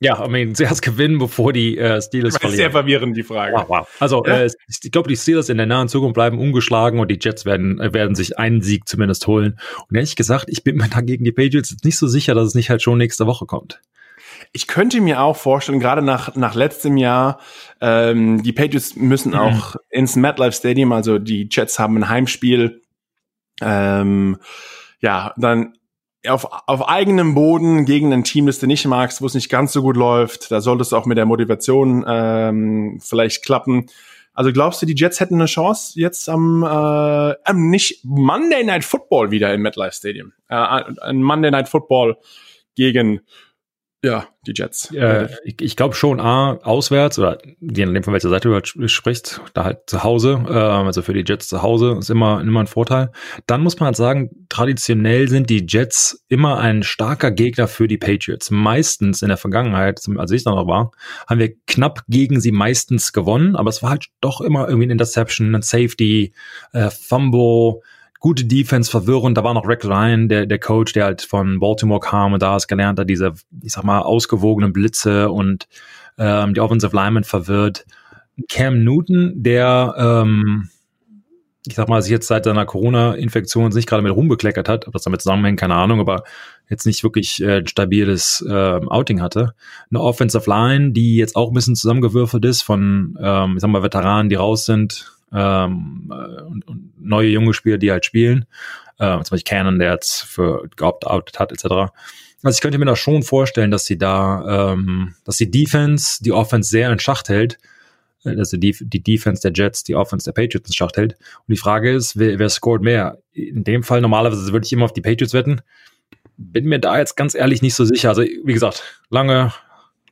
Ja, I mean, zuerst gewinnen, bevor die äh, Steelers verlieren. Sehr verwirrend, die Frage. Wow, wow. Also, ja? äh, ich glaube, die Steelers in der nahen Zukunft bleiben ungeschlagen und die Jets werden, äh, werden sich einen Sieg zumindest holen. Und ehrlich gesagt, ich bin mir da gegen die Patriots nicht so sicher, dass es nicht halt schon nächste Woche kommt. Ich könnte mir auch vorstellen, gerade nach, nach letztem Jahr, ähm, die Patriots müssen mhm. auch ins MetLife Stadium, also die Jets haben ein Heimspiel ähm, ja, dann auf, auf eigenem Boden gegen ein Team, das du nicht magst, wo es nicht ganz so gut läuft, da sollte es auch mit der Motivation ähm, vielleicht klappen. Also glaubst du, die Jets hätten eine Chance jetzt am äh, ähm, nicht Monday Night Football wieder im MetLife Stadium? Äh, ein Monday Night Football gegen ja, die Jets. Äh, ich ich glaube schon, A, auswärts, oder je nachdem von welcher Seite du halt sprichst, da halt zu Hause, äh, also für die Jets zu Hause ist immer, immer ein Vorteil. Dann muss man halt sagen, traditionell sind die Jets immer ein starker Gegner für die Patriots. Meistens in der Vergangenheit, als ich da noch war, haben wir knapp gegen sie meistens gewonnen, aber es war halt doch immer irgendwie ein Interception, ein Safety, äh, Fumble, gute Defense, verwirrend. Da war noch Rick Ryan, der, der Coach, der halt von Baltimore kam und da es gelernt hat, diese, ich sag mal, ausgewogenen Blitze und ähm, die Offensive Lineman verwirrt. Cam Newton, der, ähm, ich sag mal, sich jetzt seit seiner Corona-Infektion nicht gerade mit rumbekleckert hat, ob das damit zusammenhängt, keine Ahnung, aber jetzt nicht wirklich äh, ein stabiles äh, Outing hatte. Eine Offensive Line, die jetzt auch ein bisschen zusammengewürfelt ist von, ähm, ich sag mal, Veteranen, die raus sind, ähm, äh, und, und neue junge Spieler, die halt spielen. Äh, zum Beispiel Cannon, der jetzt für geoptet hat, etc. Also ich könnte mir da schon vorstellen, dass sie da, ähm, dass die Defense die Offense sehr in Schacht hält. Äh, also die, die Defense der Jets, die Offense der Patriots in Schacht hält. Und die Frage ist, wer, wer scored mehr? In dem Fall normalerweise würde ich immer auf die Patriots wetten. Bin mir da jetzt ganz ehrlich nicht so sicher. Also wie gesagt, lange,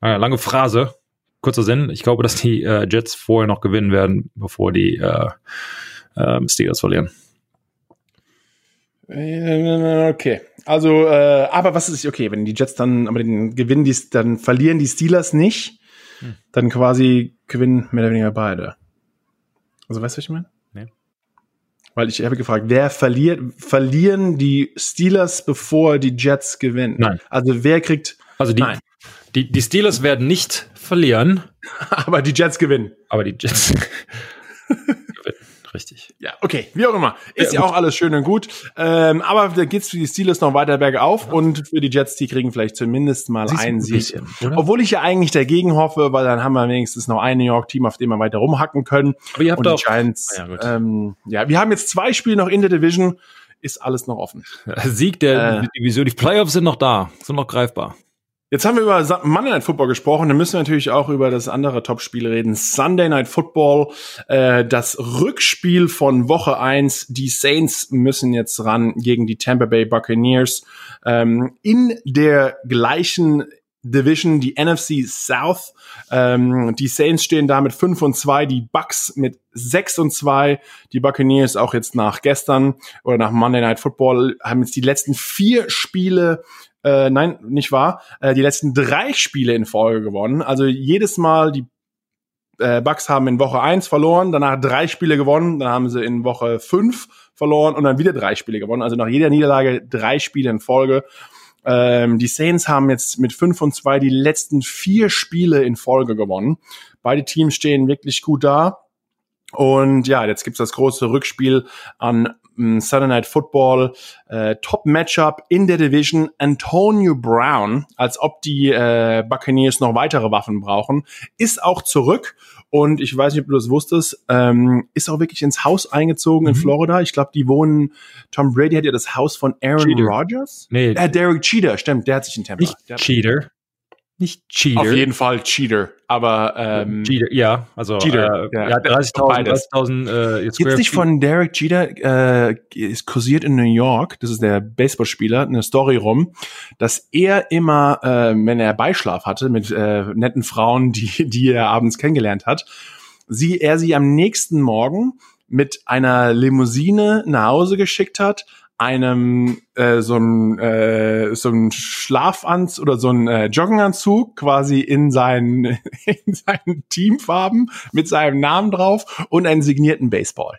äh, lange Phrase kurzer Sinn, ich glaube, dass die äh, Jets vorher noch gewinnen werden, bevor die äh, äh, Steelers verlieren. Äh, okay. Also, äh, aber was ist, okay, wenn die Jets dann, aber den gewinnen, die, dann verlieren die Steelers nicht, hm. dann quasi gewinnen mehr oder weniger beide. Also, weißt du, was ich meine? Nee. Weil ich habe gefragt, wer verliert, verlieren die Steelers, bevor die Jets gewinnen? Nein. Also, wer kriegt, also die, nein. Die, die Steelers werden nicht verlieren. Aber die Jets gewinnen. Aber die Jets gewinnen. Richtig. Ja, okay, wie auch immer. Ist ja, ja auch alles schön und gut. Ähm, aber da geht's für die Steelers noch weiter bergauf ja. und für die Jets, die kriegen vielleicht zumindest mal Siehst einen Sieg. Bisschen, Obwohl ich ja eigentlich dagegen hoffe, weil dann haben wir wenigstens noch ein New York-Team, auf dem wir weiter rumhacken können. Aber ihr habt und auch, Giants, ja, ähm, ja, wir haben jetzt zwei Spiele noch in der Division. Ist alles noch offen. Sieg der äh, Division. Die Playoffs sind noch da, sind noch greifbar. Jetzt haben wir über Monday Night Football gesprochen, dann müssen wir natürlich auch über das andere Topspiel reden. Sunday Night Football, äh, das Rückspiel von Woche eins. Die Saints müssen jetzt ran gegen die Tampa Bay Buccaneers. Ähm, in der gleichen Division, die NFC South. Ähm, die Saints stehen da mit 5 und 2, die Bucks mit 6 und 2. Die Buccaneers auch jetzt nach gestern oder nach Monday Night Football haben jetzt die letzten vier Spiele äh, nein, nicht wahr, äh, die letzten drei Spiele in Folge gewonnen. Also jedes Mal die äh, Bucks haben in Woche eins verloren, danach drei Spiele gewonnen, dann haben sie in Woche fünf verloren und dann wieder drei Spiele gewonnen. Also nach jeder Niederlage drei Spiele in Folge. Ähm, die Saints haben jetzt mit fünf und zwei die letzten vier Spiele in Folge gewonnen. Beide Teams stehen wirklich gut da. Und ja, jetzt gibt's das große Rückspiel an m, Sunday Night Football äh, Top Matchup in der Division Antonio Brown, als ob die äh, Buccaneers noch weitere Waffen brauchen, ist auch zurück und ich weiß nicht, ob du das wusstest, ähm, ist auch wirklich ins Haus eingezogen in Mhm. Florida. Ich glaube, die wohnen, Tom Brady hat ja das Haus von Aaron Cheater. Rodgers. Nee, Äh, Derek Cheater, stimmt, der hat sich in Tampa. nicht Der Cheater. Nicht Cheater. auf jeden Fall Cheater, aber ähm, Cheater, ja, also Cheater, äh, ja. ja, 30.000 Beides. 30.000 äh, Square nicht von Derek Jeter, äh, ist kursiert in New York, das ist der Baseballspieler, eine Story rum, dass er immer, äh, wenn er Beischlaf hatte mit äh, netten Frauen, die, die er abends kennengelernt hat, sie, er sie am nächsten Morgen mit einer Limousine nach Hause geschickt hat, einem äh, so ein äh, so ein Schlafanzug oder so ein äh, Jogginganzug quasi in seinen in seinen Teamfarben mit seinem Namen drauf und einen signierten Baseball.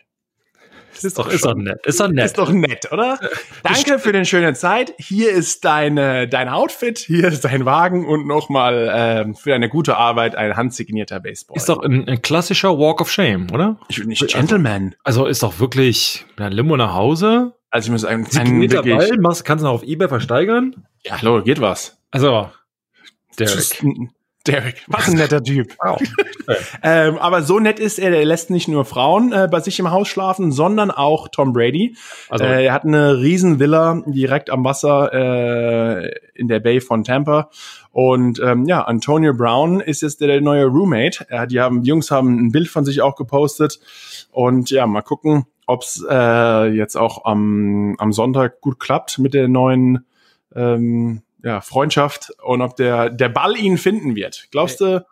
Das ist doch, ist doch nett. Ist doch nett. ist doch nett, oder? Danke für den schönen Zeit. Hier ist deine, dein Outfit, hier ist dein Wagen und nochmal ähm, für deine gute Arbeit ein handsignierter Baseball. Ist doch ein, ein klassischer Walk of Shame, oder? ich bin nicht Gentleman. Also ist doch wirklich ein Limo nach Hause. Also ich muss sagen, ein wirklich, Ball, machst, kannst du noch auf Ebay versteigern. ja, hallo, geht was. Also, Derek. Derek, was ein netter Typ. Wow. Ähm, aber so nett ist er, er lässt nicht nur Frauen äh, bei sich im Haus schlafen, sondern auch Tom Brady. Also, äh, er hat eine riesen Villa direkt am Wasser äh, in der Bay von Tampa. Und ähm, ja, Antonio Brown ist jetzt der, neue Roommate. Die haben, die Jungs haben ein Bild von sich auch gepostet. Und ja, mal gucken, ob's äh, jetzt auch am, am Sonntag gut klappt mit der neuen ähm, ja, Freundschaft und ob der, der Ball ihn finden wird. Glaubst du,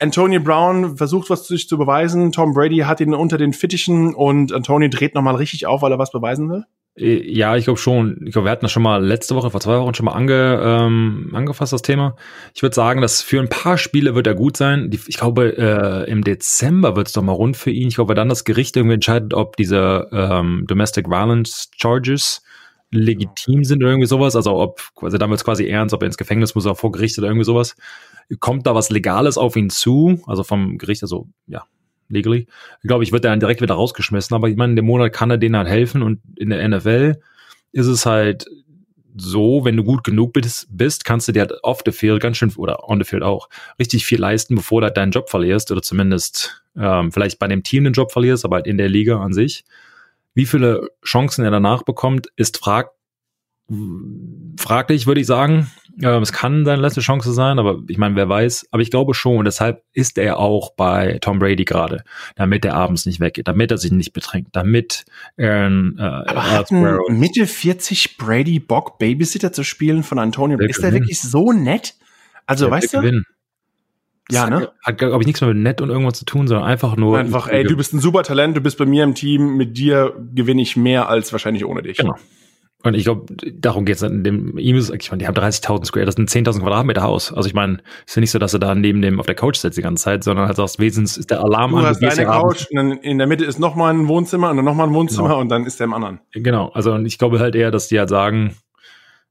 Antonio Brown versucht was sich zu beweisen, Tom Brady hat ihn unter den Fittichen und Antonio dreht nochmal richtig auf, weil er was beweisen will? Äh, Ja, ich glaube schon. Ich glaube, wir hatten das schon mal letzte Woche, vor zwei Wochen schon mal ange, ähm, angefasst, das Thema. Ich würde sagen, dass für ein paar Spiele wird er gut sein. Die, ich glaube, äh, im Dezember wird es doch mal rund für ihn. Ich glaube, dann das Gericht irgendwie entscheidet, ob diese ähm, Domestic Violence Charges legitim sind oder irgendwie sowas. Also ob, also es quasi ernst, ob er ins Gefängnis muss oder vor Gericht oder irgendwie sowas. Kommt da was Legales auf ihn zu? Also vom Gericht, also ja, legally. Ich glaube, ich wird er dann direkt wieder rausgeschmissen, aber ich meine, in dem Monat kann er denen halt helfen und in der NFL ist es halt so, wenn du gut genug bist, bist kannst du dir halt off the field ganz schön, oder on the field auch, richtig viel leisten, bevor du halt deinen Job verlierst oder zumindest ähm, vielleicht bei dem Team den Job verlierst, aber halt in der Liga an sich. Wie viele Chancen er danach bekommt, ist frag fraglich, würde ich sagen. Ähm, es kann seine letzte Chance sein, aber ich meine, wer weiß. Aber ich glaube schon, und deshalb ist er auch bei Tom Brady gerade, damit er abends nicht weggeht, damit er sich nicht betrinkt, damit Aaron äh, Aber hat Mitte 40 Brady Bock, Babysitter zu spielen von Antonio? Der ist der wirklich so nett? Also, der weißt du? Gewinnen. Ja, ne? Hat, hat glaube ich, nichts mehr mit nett und irgendwas zu tun, sondern einfach nur. Einfach, ey, du bist ein super Talent, du bist bei mir im Team, mit dir gewinne ich mehr als wahrscheinlich ohne dich. Genau. Und ich glaube, darum geht's in dem ihm ist, ich meine, die haben 30.000 Square, das sind 10.000 Quadratmeter Haus. Also ich meine, ist ja nicht so, dass du da neben dem auf der Couch sitzt die ganze Zeit, sondern halt sagst, wesens ist der Alarm Du an, hast gehst deine Couch, und dann in der Mitte ist noch mal ein Wohnzimmer und dann noch mal ein Wohnzimmer Genau. und dann ist der im anderen. Genau, also und ich glaube halt eher, dass die halt sagen,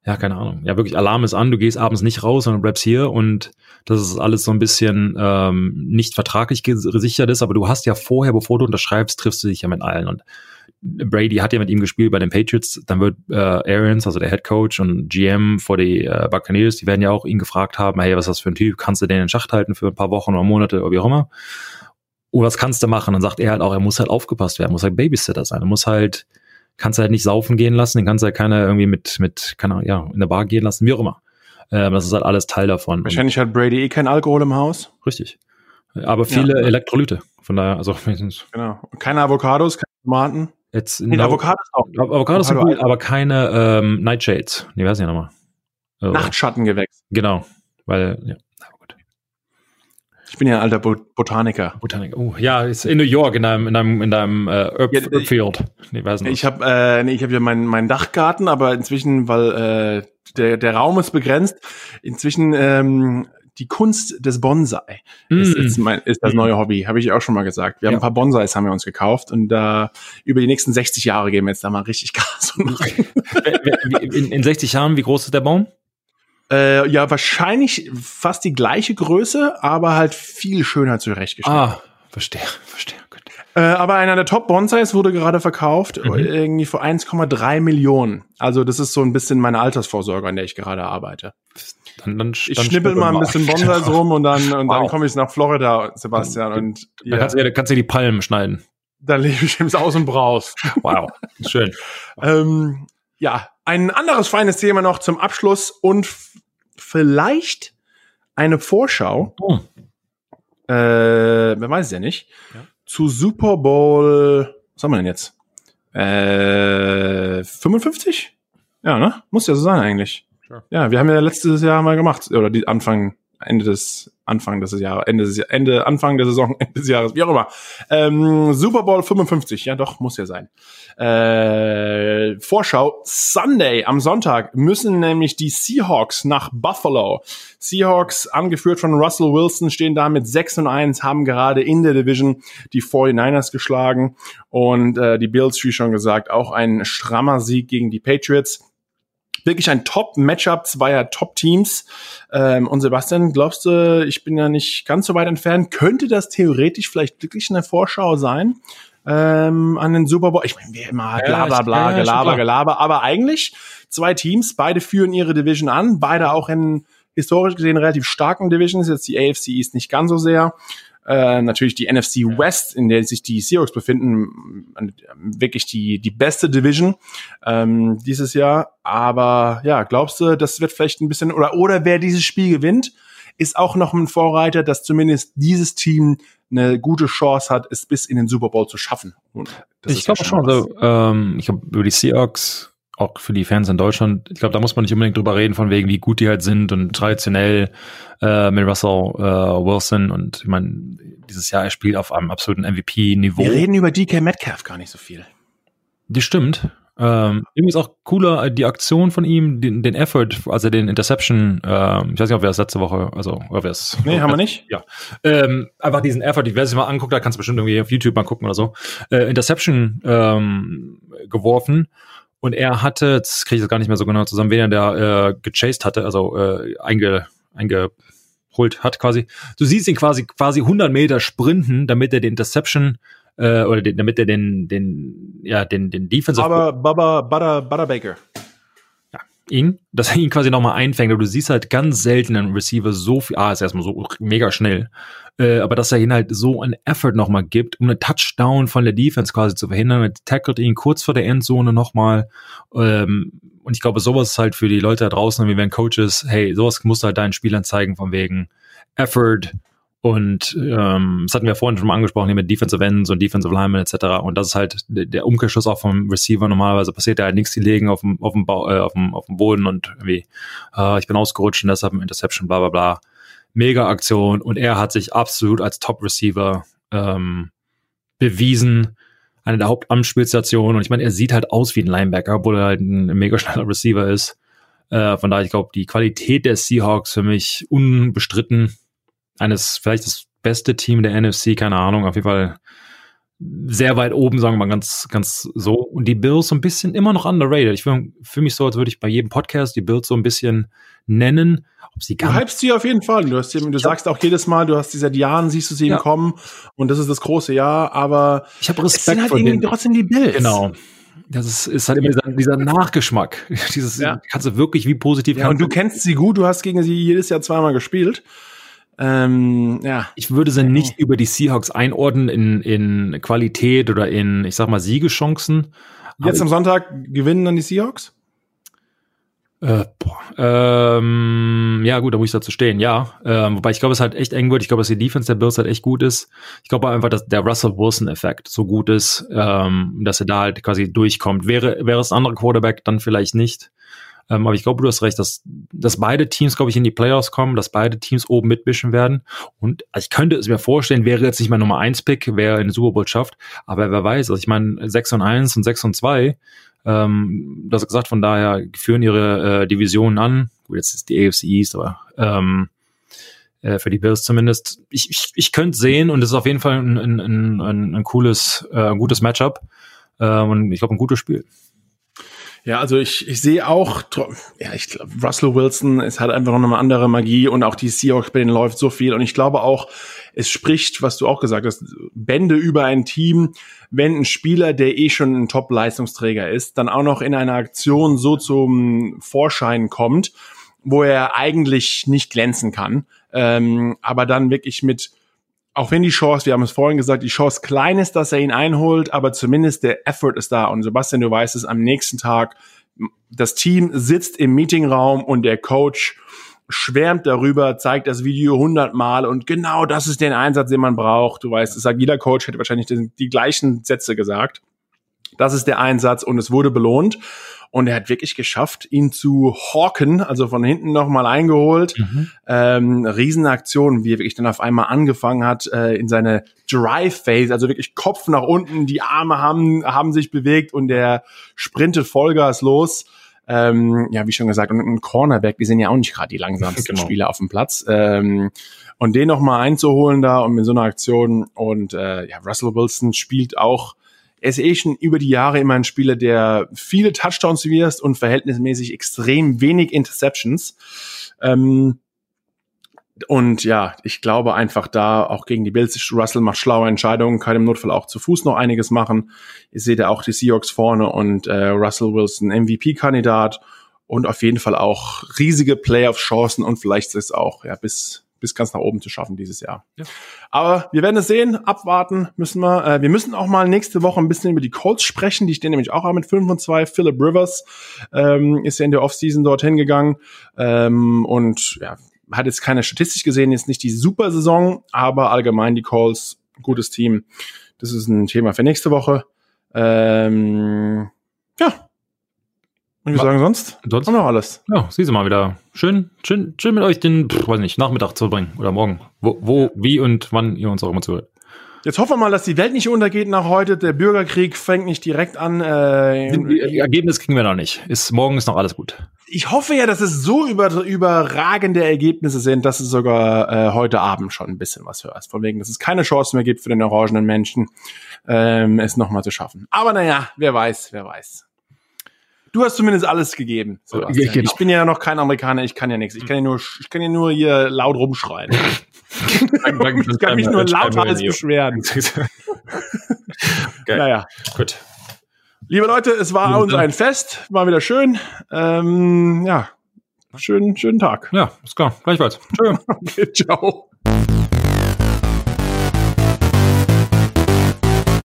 ja, keine Ahnung, ja wirklich, Alarm ist an, du gehst abends nicht raus, sondern bleibst hier und das ist alles so ein bisschen ähm, nicht vertraglich gesichert ist, aber du hast ja vorher, bevor du unterschreibst, triffst du dich ja mit allen und Brady hat ja mit ihm gespielt bei den Patriots, dann wird äh, Arians, also der Head Coach und GM vor die äh, Buccaneers, die werden ja auch ihn gefragt haben, hey, was ist das für ein Typ, kannst du den in den Schacht halten für ein paar Wochen oder Monate oder wie auch immer? Oder was kannst du machen? Dann sagt er halt auch, er muss halt aufgepasst werden, muss halt Babysitter sein, er muss halt kannst halt nicht saufen gehen lassen, den kannst halt keiner irgendwie mit, mit, keine Ahnung, ja, in der Bar gehen lassen, wie auch immer. Ähm, das ist halt alles Teil davon. Wahrscheinlich hat Brady eh kein Alkohol im Haus. Und, richtig. Aber viele Ja. Elektrolyte. Von daher, also Genau. Und Keine Avocados, keine Tomaten. Jetzt Nee, no- Avocados auch. Avocados sind Avocado- gut, aber keine ähm, Nightshades. Nee, weiß ich nochmal. Also, Nachtschattengewächs. Genau. Weil, ja. Ich bin ja ein alter Bot Botaniker. Botanik. Oh, ja, ist in New York in deinem, in deinem, in deinem äh, Herb, Ja, Herb Field. Nee, weiß nicht. Ich habe äh, nee, ich hab ja meinen meinen Dachgarten, aber inzwischen, weil äh, der der Raum ist begrenzt, inzwischen ähm, die Kunst des Bonsai ist, Mm. ist, mein, ist das Mm. neue Hobby, habe ich auch schon mal gesagt. Wir haben Ja. ein paar Bonsais haben wir uns gekauft und da über die nächsten 60 Jahre gehen wir jetzt da mal richtig Gas und in, in 60 Jahren, wie groß ist der Baum? äh, ja, wahrscheinlich fast die gleiche Größe, aber halt viel schöner zurechtgestellt. Ah, verstehe, verstehe. Gut. Äh, aber einer der Top-Bonsais wurde gerade verkauft, Mhm. irgendwie für 1,3 Millionen. Also das ist so ein bisschen meine Altersvorsorge, an der ich gerade arbeite. Dann, dann, Ich dann schnippel mal ein bisschen Bonsais Genau. rum und dann, und dann Wow. komme ich nach Florida, Sebastian. Und Dann ja, kannst du, dir- kannst du die Palmen schneiden. da lebe ich im Saus und Braus. Wow, schön. Ähm, ja, ein anderes feines Thema noch zum Abschluss und vielleicht eine Vorschau, Oh. äh, wer weiß es ja nicht, Ja. zu Super Bowl, was haben wir denn jetzt? Äh, 55? Ja, ne? Muss ja so sein eigentlich. Sure. Ja, wir haben ja letztes Jahr mal gemacht, oder die Anfang, Ende des, Anfang des Jahres, Ende des, Ende, Anfang der Saison, Ende des Jahres, wie auch immer. Ähm, Super Bowl 55, ja doch, muss ja sein. Äh, Vorschau, Sunday am Sonntag müssen nämlich die Seahawks nach Buffalo. Seahawks, angeführt von Russell Wilson, stehen da mit 6 und 1, haben gerade in der Division die 49ers geschlagen und äh, die Bills, wie schon gesagt, auch ein strammer Sieg gegen die Patriots. Wirklich ein Top-Matchup zweier Top-Teams. Ähm, und Sebastian, glaubst du, ich bin ja nicht ganz so weit entfernt, könnte das theoretisch vielleicht wirklich eine Vorschau sein? ähm, an den Super Bowl. Ich meine, wie immer, bla bla bla, ja, Gelaber. Gelaber. Aber eigentlich zwei Teams, beide führen ihre Division an, beide auch in historisch gesehen relativ starken Divisions. Jetzt die AFC East nicht ganz so sehr. Äh, natürlich die NFC West, in der sich die Seahawks befinden, äh, wirklich die, die beste Division ähm, dieses Jahr. Aber ja, glaubst du, das wird vielleicht ein bisschen, oder, oder wer dieses Spiel gewinnt, ist auch noch ein Vorreiter, dass zumindest dieses Team eine gute Chance hat, es bis in den Super Bowl zu schaffen. Ich ist ja glaube schon, was. also, ähm, ich glaube, über die Seahawks, auch für die Fans in Deutschland, ich glaube, da muss man nicht unbedingt drüber reden, von wegen, wie gut die halt sind und traditionell äh, mit Russell äh, Wilson und ich meine, dieses Jahr er spielt auf einem absoluten MVP-Niveau. Wir reden über DK Metcalf gar nicht so viel. Die stimmt. Ähm, übrigens auch cooler äh, die Aktion von ihm, den, den Effort, also den Interception, ähm, ich weiß nicht, ob wir das letzte Woche, also ob wir es. Nee, haben wir nicht? Ja. Ähm, einfach diesen Effort, ich werde es mal angucken, da kannst du bestimmt irgendwie auf YouTube mal gucken oder so. Äh, Interception ähm, geworfen und er hatte, jetzt kriege ich das gar nicht mehr so genau zusammen, wen er da äh, gechased hatte, also äh, einge, eingeholt hat quasi. Du siehst ihn quasi quasi 100 Meter sprinten, damit er den Interception äh, oder den, damit er den den ja den den Defensive Aber Baba Butter, Butterbaker. ihn, dass er ihn quasi nochmal einfängt. Aber du siehst halt ganz selten einen Receiver so viel, ah, ist erstmal so mega schnell, äh, aber dass er ihn halt so einen Effort nochmal gibt, um einen Touchdown von der Defense quasi zu verhindern. Er tackelt ihn kurz vor der Endzone nochmal. Ähm, und ich glaube, sowas ist halt für die Leute da draußen, wie wenn Coaches, hey, sowas musst du halt deinen Spielern zeigen, von wegen Effort, und ähm, das hatten wir vorhin schon mal angesprochen, hier mit Defensive Ends und Defensive Linemen etc. Und das ist halt der Umkehrschluss auch vom Receiver. Normalerweise passiert da halt nichts, die legen auf dem, auf dem, Bau, äh, auf dem, auf dem Boden und irgendwie, äh, ich bin ausgerutscht und deshalb ein Interception, bla bla bla. Mega Aktion und er hat sich absolut als Top Receiver ähm, bewiesen. Eine der Hauptamtspielstationen und ich meine, er sieht halt aus wie ein Linebacker, obwohl er halt ein mega schneller Receiver ist. Äh, von daher, ich glaube, die Qualität der Seahawks für mich unbestritten eines, vielleicht das beste Team der NFC, keine Ahnung, auf jeden Fall sehr weit oben, sagen wir mal ganz, ganz so. Und die Bills so ein bisschen immer noch underrated. Ich fühle fühl mich so, als würde ich bei jedem Podcast die Bills so ein bisschen nennen. Ob sie Du hypst sie auf jeden Fall. Du, hast, du sagst auch jedes Mal, du hast die seit Jahren, siehst du sie Ja. eben kommen und das ist das große Jahr, aber ich habe es sind Respekt halt vor irgendwie trotzdem die Bills. Genau. Das ist, ist halt immer dieser, dieser Nachgeschmack. Dieses Ja. kannst du wirklich wie positiv Ja, und du kennst sie gut, du hast gegen sie jedes Jahr zweimal gespielt. Ähm, ja. ich würde sie nicht über die Seahawks einordnen in, in Qualität oder in, ich sag mal, Siegeschancen. Jetzt am Sonntag gewinnen dann die Seahawks? Äh, boah, ähm, ja, gut, da muss ich dazu stehen, ja. Ähm, wobei ich glaube, es halt echt eng wird. Ich glaube, dass die Defense der Bills halt echt gut ist. Ich glaube einfach, dass der Russell Wilson-Effekt so gut ist, ähm, dass er da halt quasi durchkommt. Wäre, wäre es ein anderer Quarterback, dann vielleicht nicht. Ähm, aber ich glaube, du hast recht, dass, dass beide Teams, glaube ich, in die Playoffs kommen, dass beide Teams oben mitmischen werden. Und ich könnte es mir vorstellen, wäre jetzt nicht mein Nummer 1 Pick, wer in den Super Bowl schafft. Aber wer weiß, also ich meine, 6 und 1 und 6 und 2, ähm, das gesagt, von daher führen ihre äh, Divisionen an. Gut, jetzt ist die AFC East, aber ähm, äh, für die Bills zumindest. Ich, ich, ich könnte sehen und es ist auf jeden Fall ein, ein, ein, ein, ein cooles, äh, gutes Matchup äh, und ich glaube ein gutes Spiel. Ja, also ich, ich sehe auch, ja, ich glaube, Russell Wilson ist halt einfach noch eine andere Magie und auch die Seahawks bei denen läuft so viel. Und ich glaube auch, es spricht, was du auch gesagt hast, Bände über ein Team, wenn ein Spieler, der eh schon ein Top-Leistungsträger ist, dann auch noch in einer Aktion so zum Vorschein kommt, wo er eigentlich nicht glänzen kann, ähm, aber dann wirklich mit auch wenn die Chance, wir haben es vorhin gesagt, die Chance klein ist, dass er ihn einholt, aber zumindest der Effort ist da. Und Sebastian, du weißt es, am nächsten Tag, das Team sitzt im Meetingraum und der Coach schwärmt darüber, zeigt das Video hundertmal und genau das ist der Einsatz, den man braucht. Du weißt, es sagt jeder Coach hätte wahrscheinlich die, die gleichen Sätze gesagt. Das ist der Einsatz und es wurde belohnt. Und er hat wirklich geschafft, ihn zu hawken, also von hinten nochmal eingeholt. Mhm. Ähm, Riesenaktion, wie er wirklich dann auf einmal angefangen hat, äh, in seine Drive Phase, also wirklich Kopf nach unten, die Arme haben, haben sich bewegt und der sprintet Vollgas los. Ähm, ja, wie schon gesagt, und ein Cornerback, die sind ja auch nicht gerade die langsamsten genau. Spieler auf dem Platz. Ähm, und den nochmal einzuholen da und mit so einer Aktion. Und äh, ja, Russell Wilson spielt auch er ist eh schon über die Jahre immer ein Spieler, der viele Touchdowns wirst und verhältnismäßig extrem wenig Interceptions. Ähm, und ja, ich glaube einfach da auch gegen die Bills, Russell macht schlaue Entscheidungen, kann im Notfall auch zu Fuß noch einiges machen. Ihr seht ja auch die Seahawks vorne und äh, Russell Wilson MVP-Kandidat und auf jeden Fall auch riesige Playoff-Chancen und vielleicht ist es auch ja bis bis ganz nach oben zu schaffen dieses Jahr. Ja. Aber wir werden es sehen, abwarten müssen wir. Äh, wir müssen auch mal nächste Woche ein bisschen über die Colts sprechen. Die stehen nämlich auch mit 5 und 2. Philip Rivers ähm, ist ja in der Offseason dorthin gegangen ähm, und ja, hat jetzt keine Statistik gesehen, ist nicht die super Saison, aber allgemein die Colts, gutes Team. Das ist ein Thema für nächste Woche. Ähm, ja, und wir sagen sonst, sonst haben wir noch alles. Ja, siehst du mal wieder. Schön, schön, schön mit euch den, pff, weiß nicht, Nachmittag zu bringen oder morgen. Wo, wo, wie und wann ihr uns auch immer zuhört. Jetzt hoffen wir mal, dass die Welt nicht untergeht nach heute. Der Bürgerkrieg fängt nicht direkt an. Äh, Ergebnis kriegen wir noch nicht. Ist, morgen ist noch alles gut. Ich hoffe ja, dass es so über, überragende Ergebnisse sind, dass es sogar äh, heute Abend schon ein bisschen was hörst. Von wegen, dass es keine Chance mehr gibt für den orangenen Menschen, ähm, es nochmal zu schaffen. Aber naja, wer weiß, wer weiß. Du hast zumindest alles gegeben. Sebastian. Genau. Ich bin ja noch kein Amerikaner, ich kann ja nichts. Ich kann ja nur, ich kann ja nur hier laut rumschreien. ich kann mich nur lauthals beschweren. okay. Naja. Gut. Liebe Leute, es war uns ein Fest. War wieder schön. Ähm, ja. Schönen, schönen Tag. Ja, ist klar. Gleichfalls. Tschö. okay, ciao.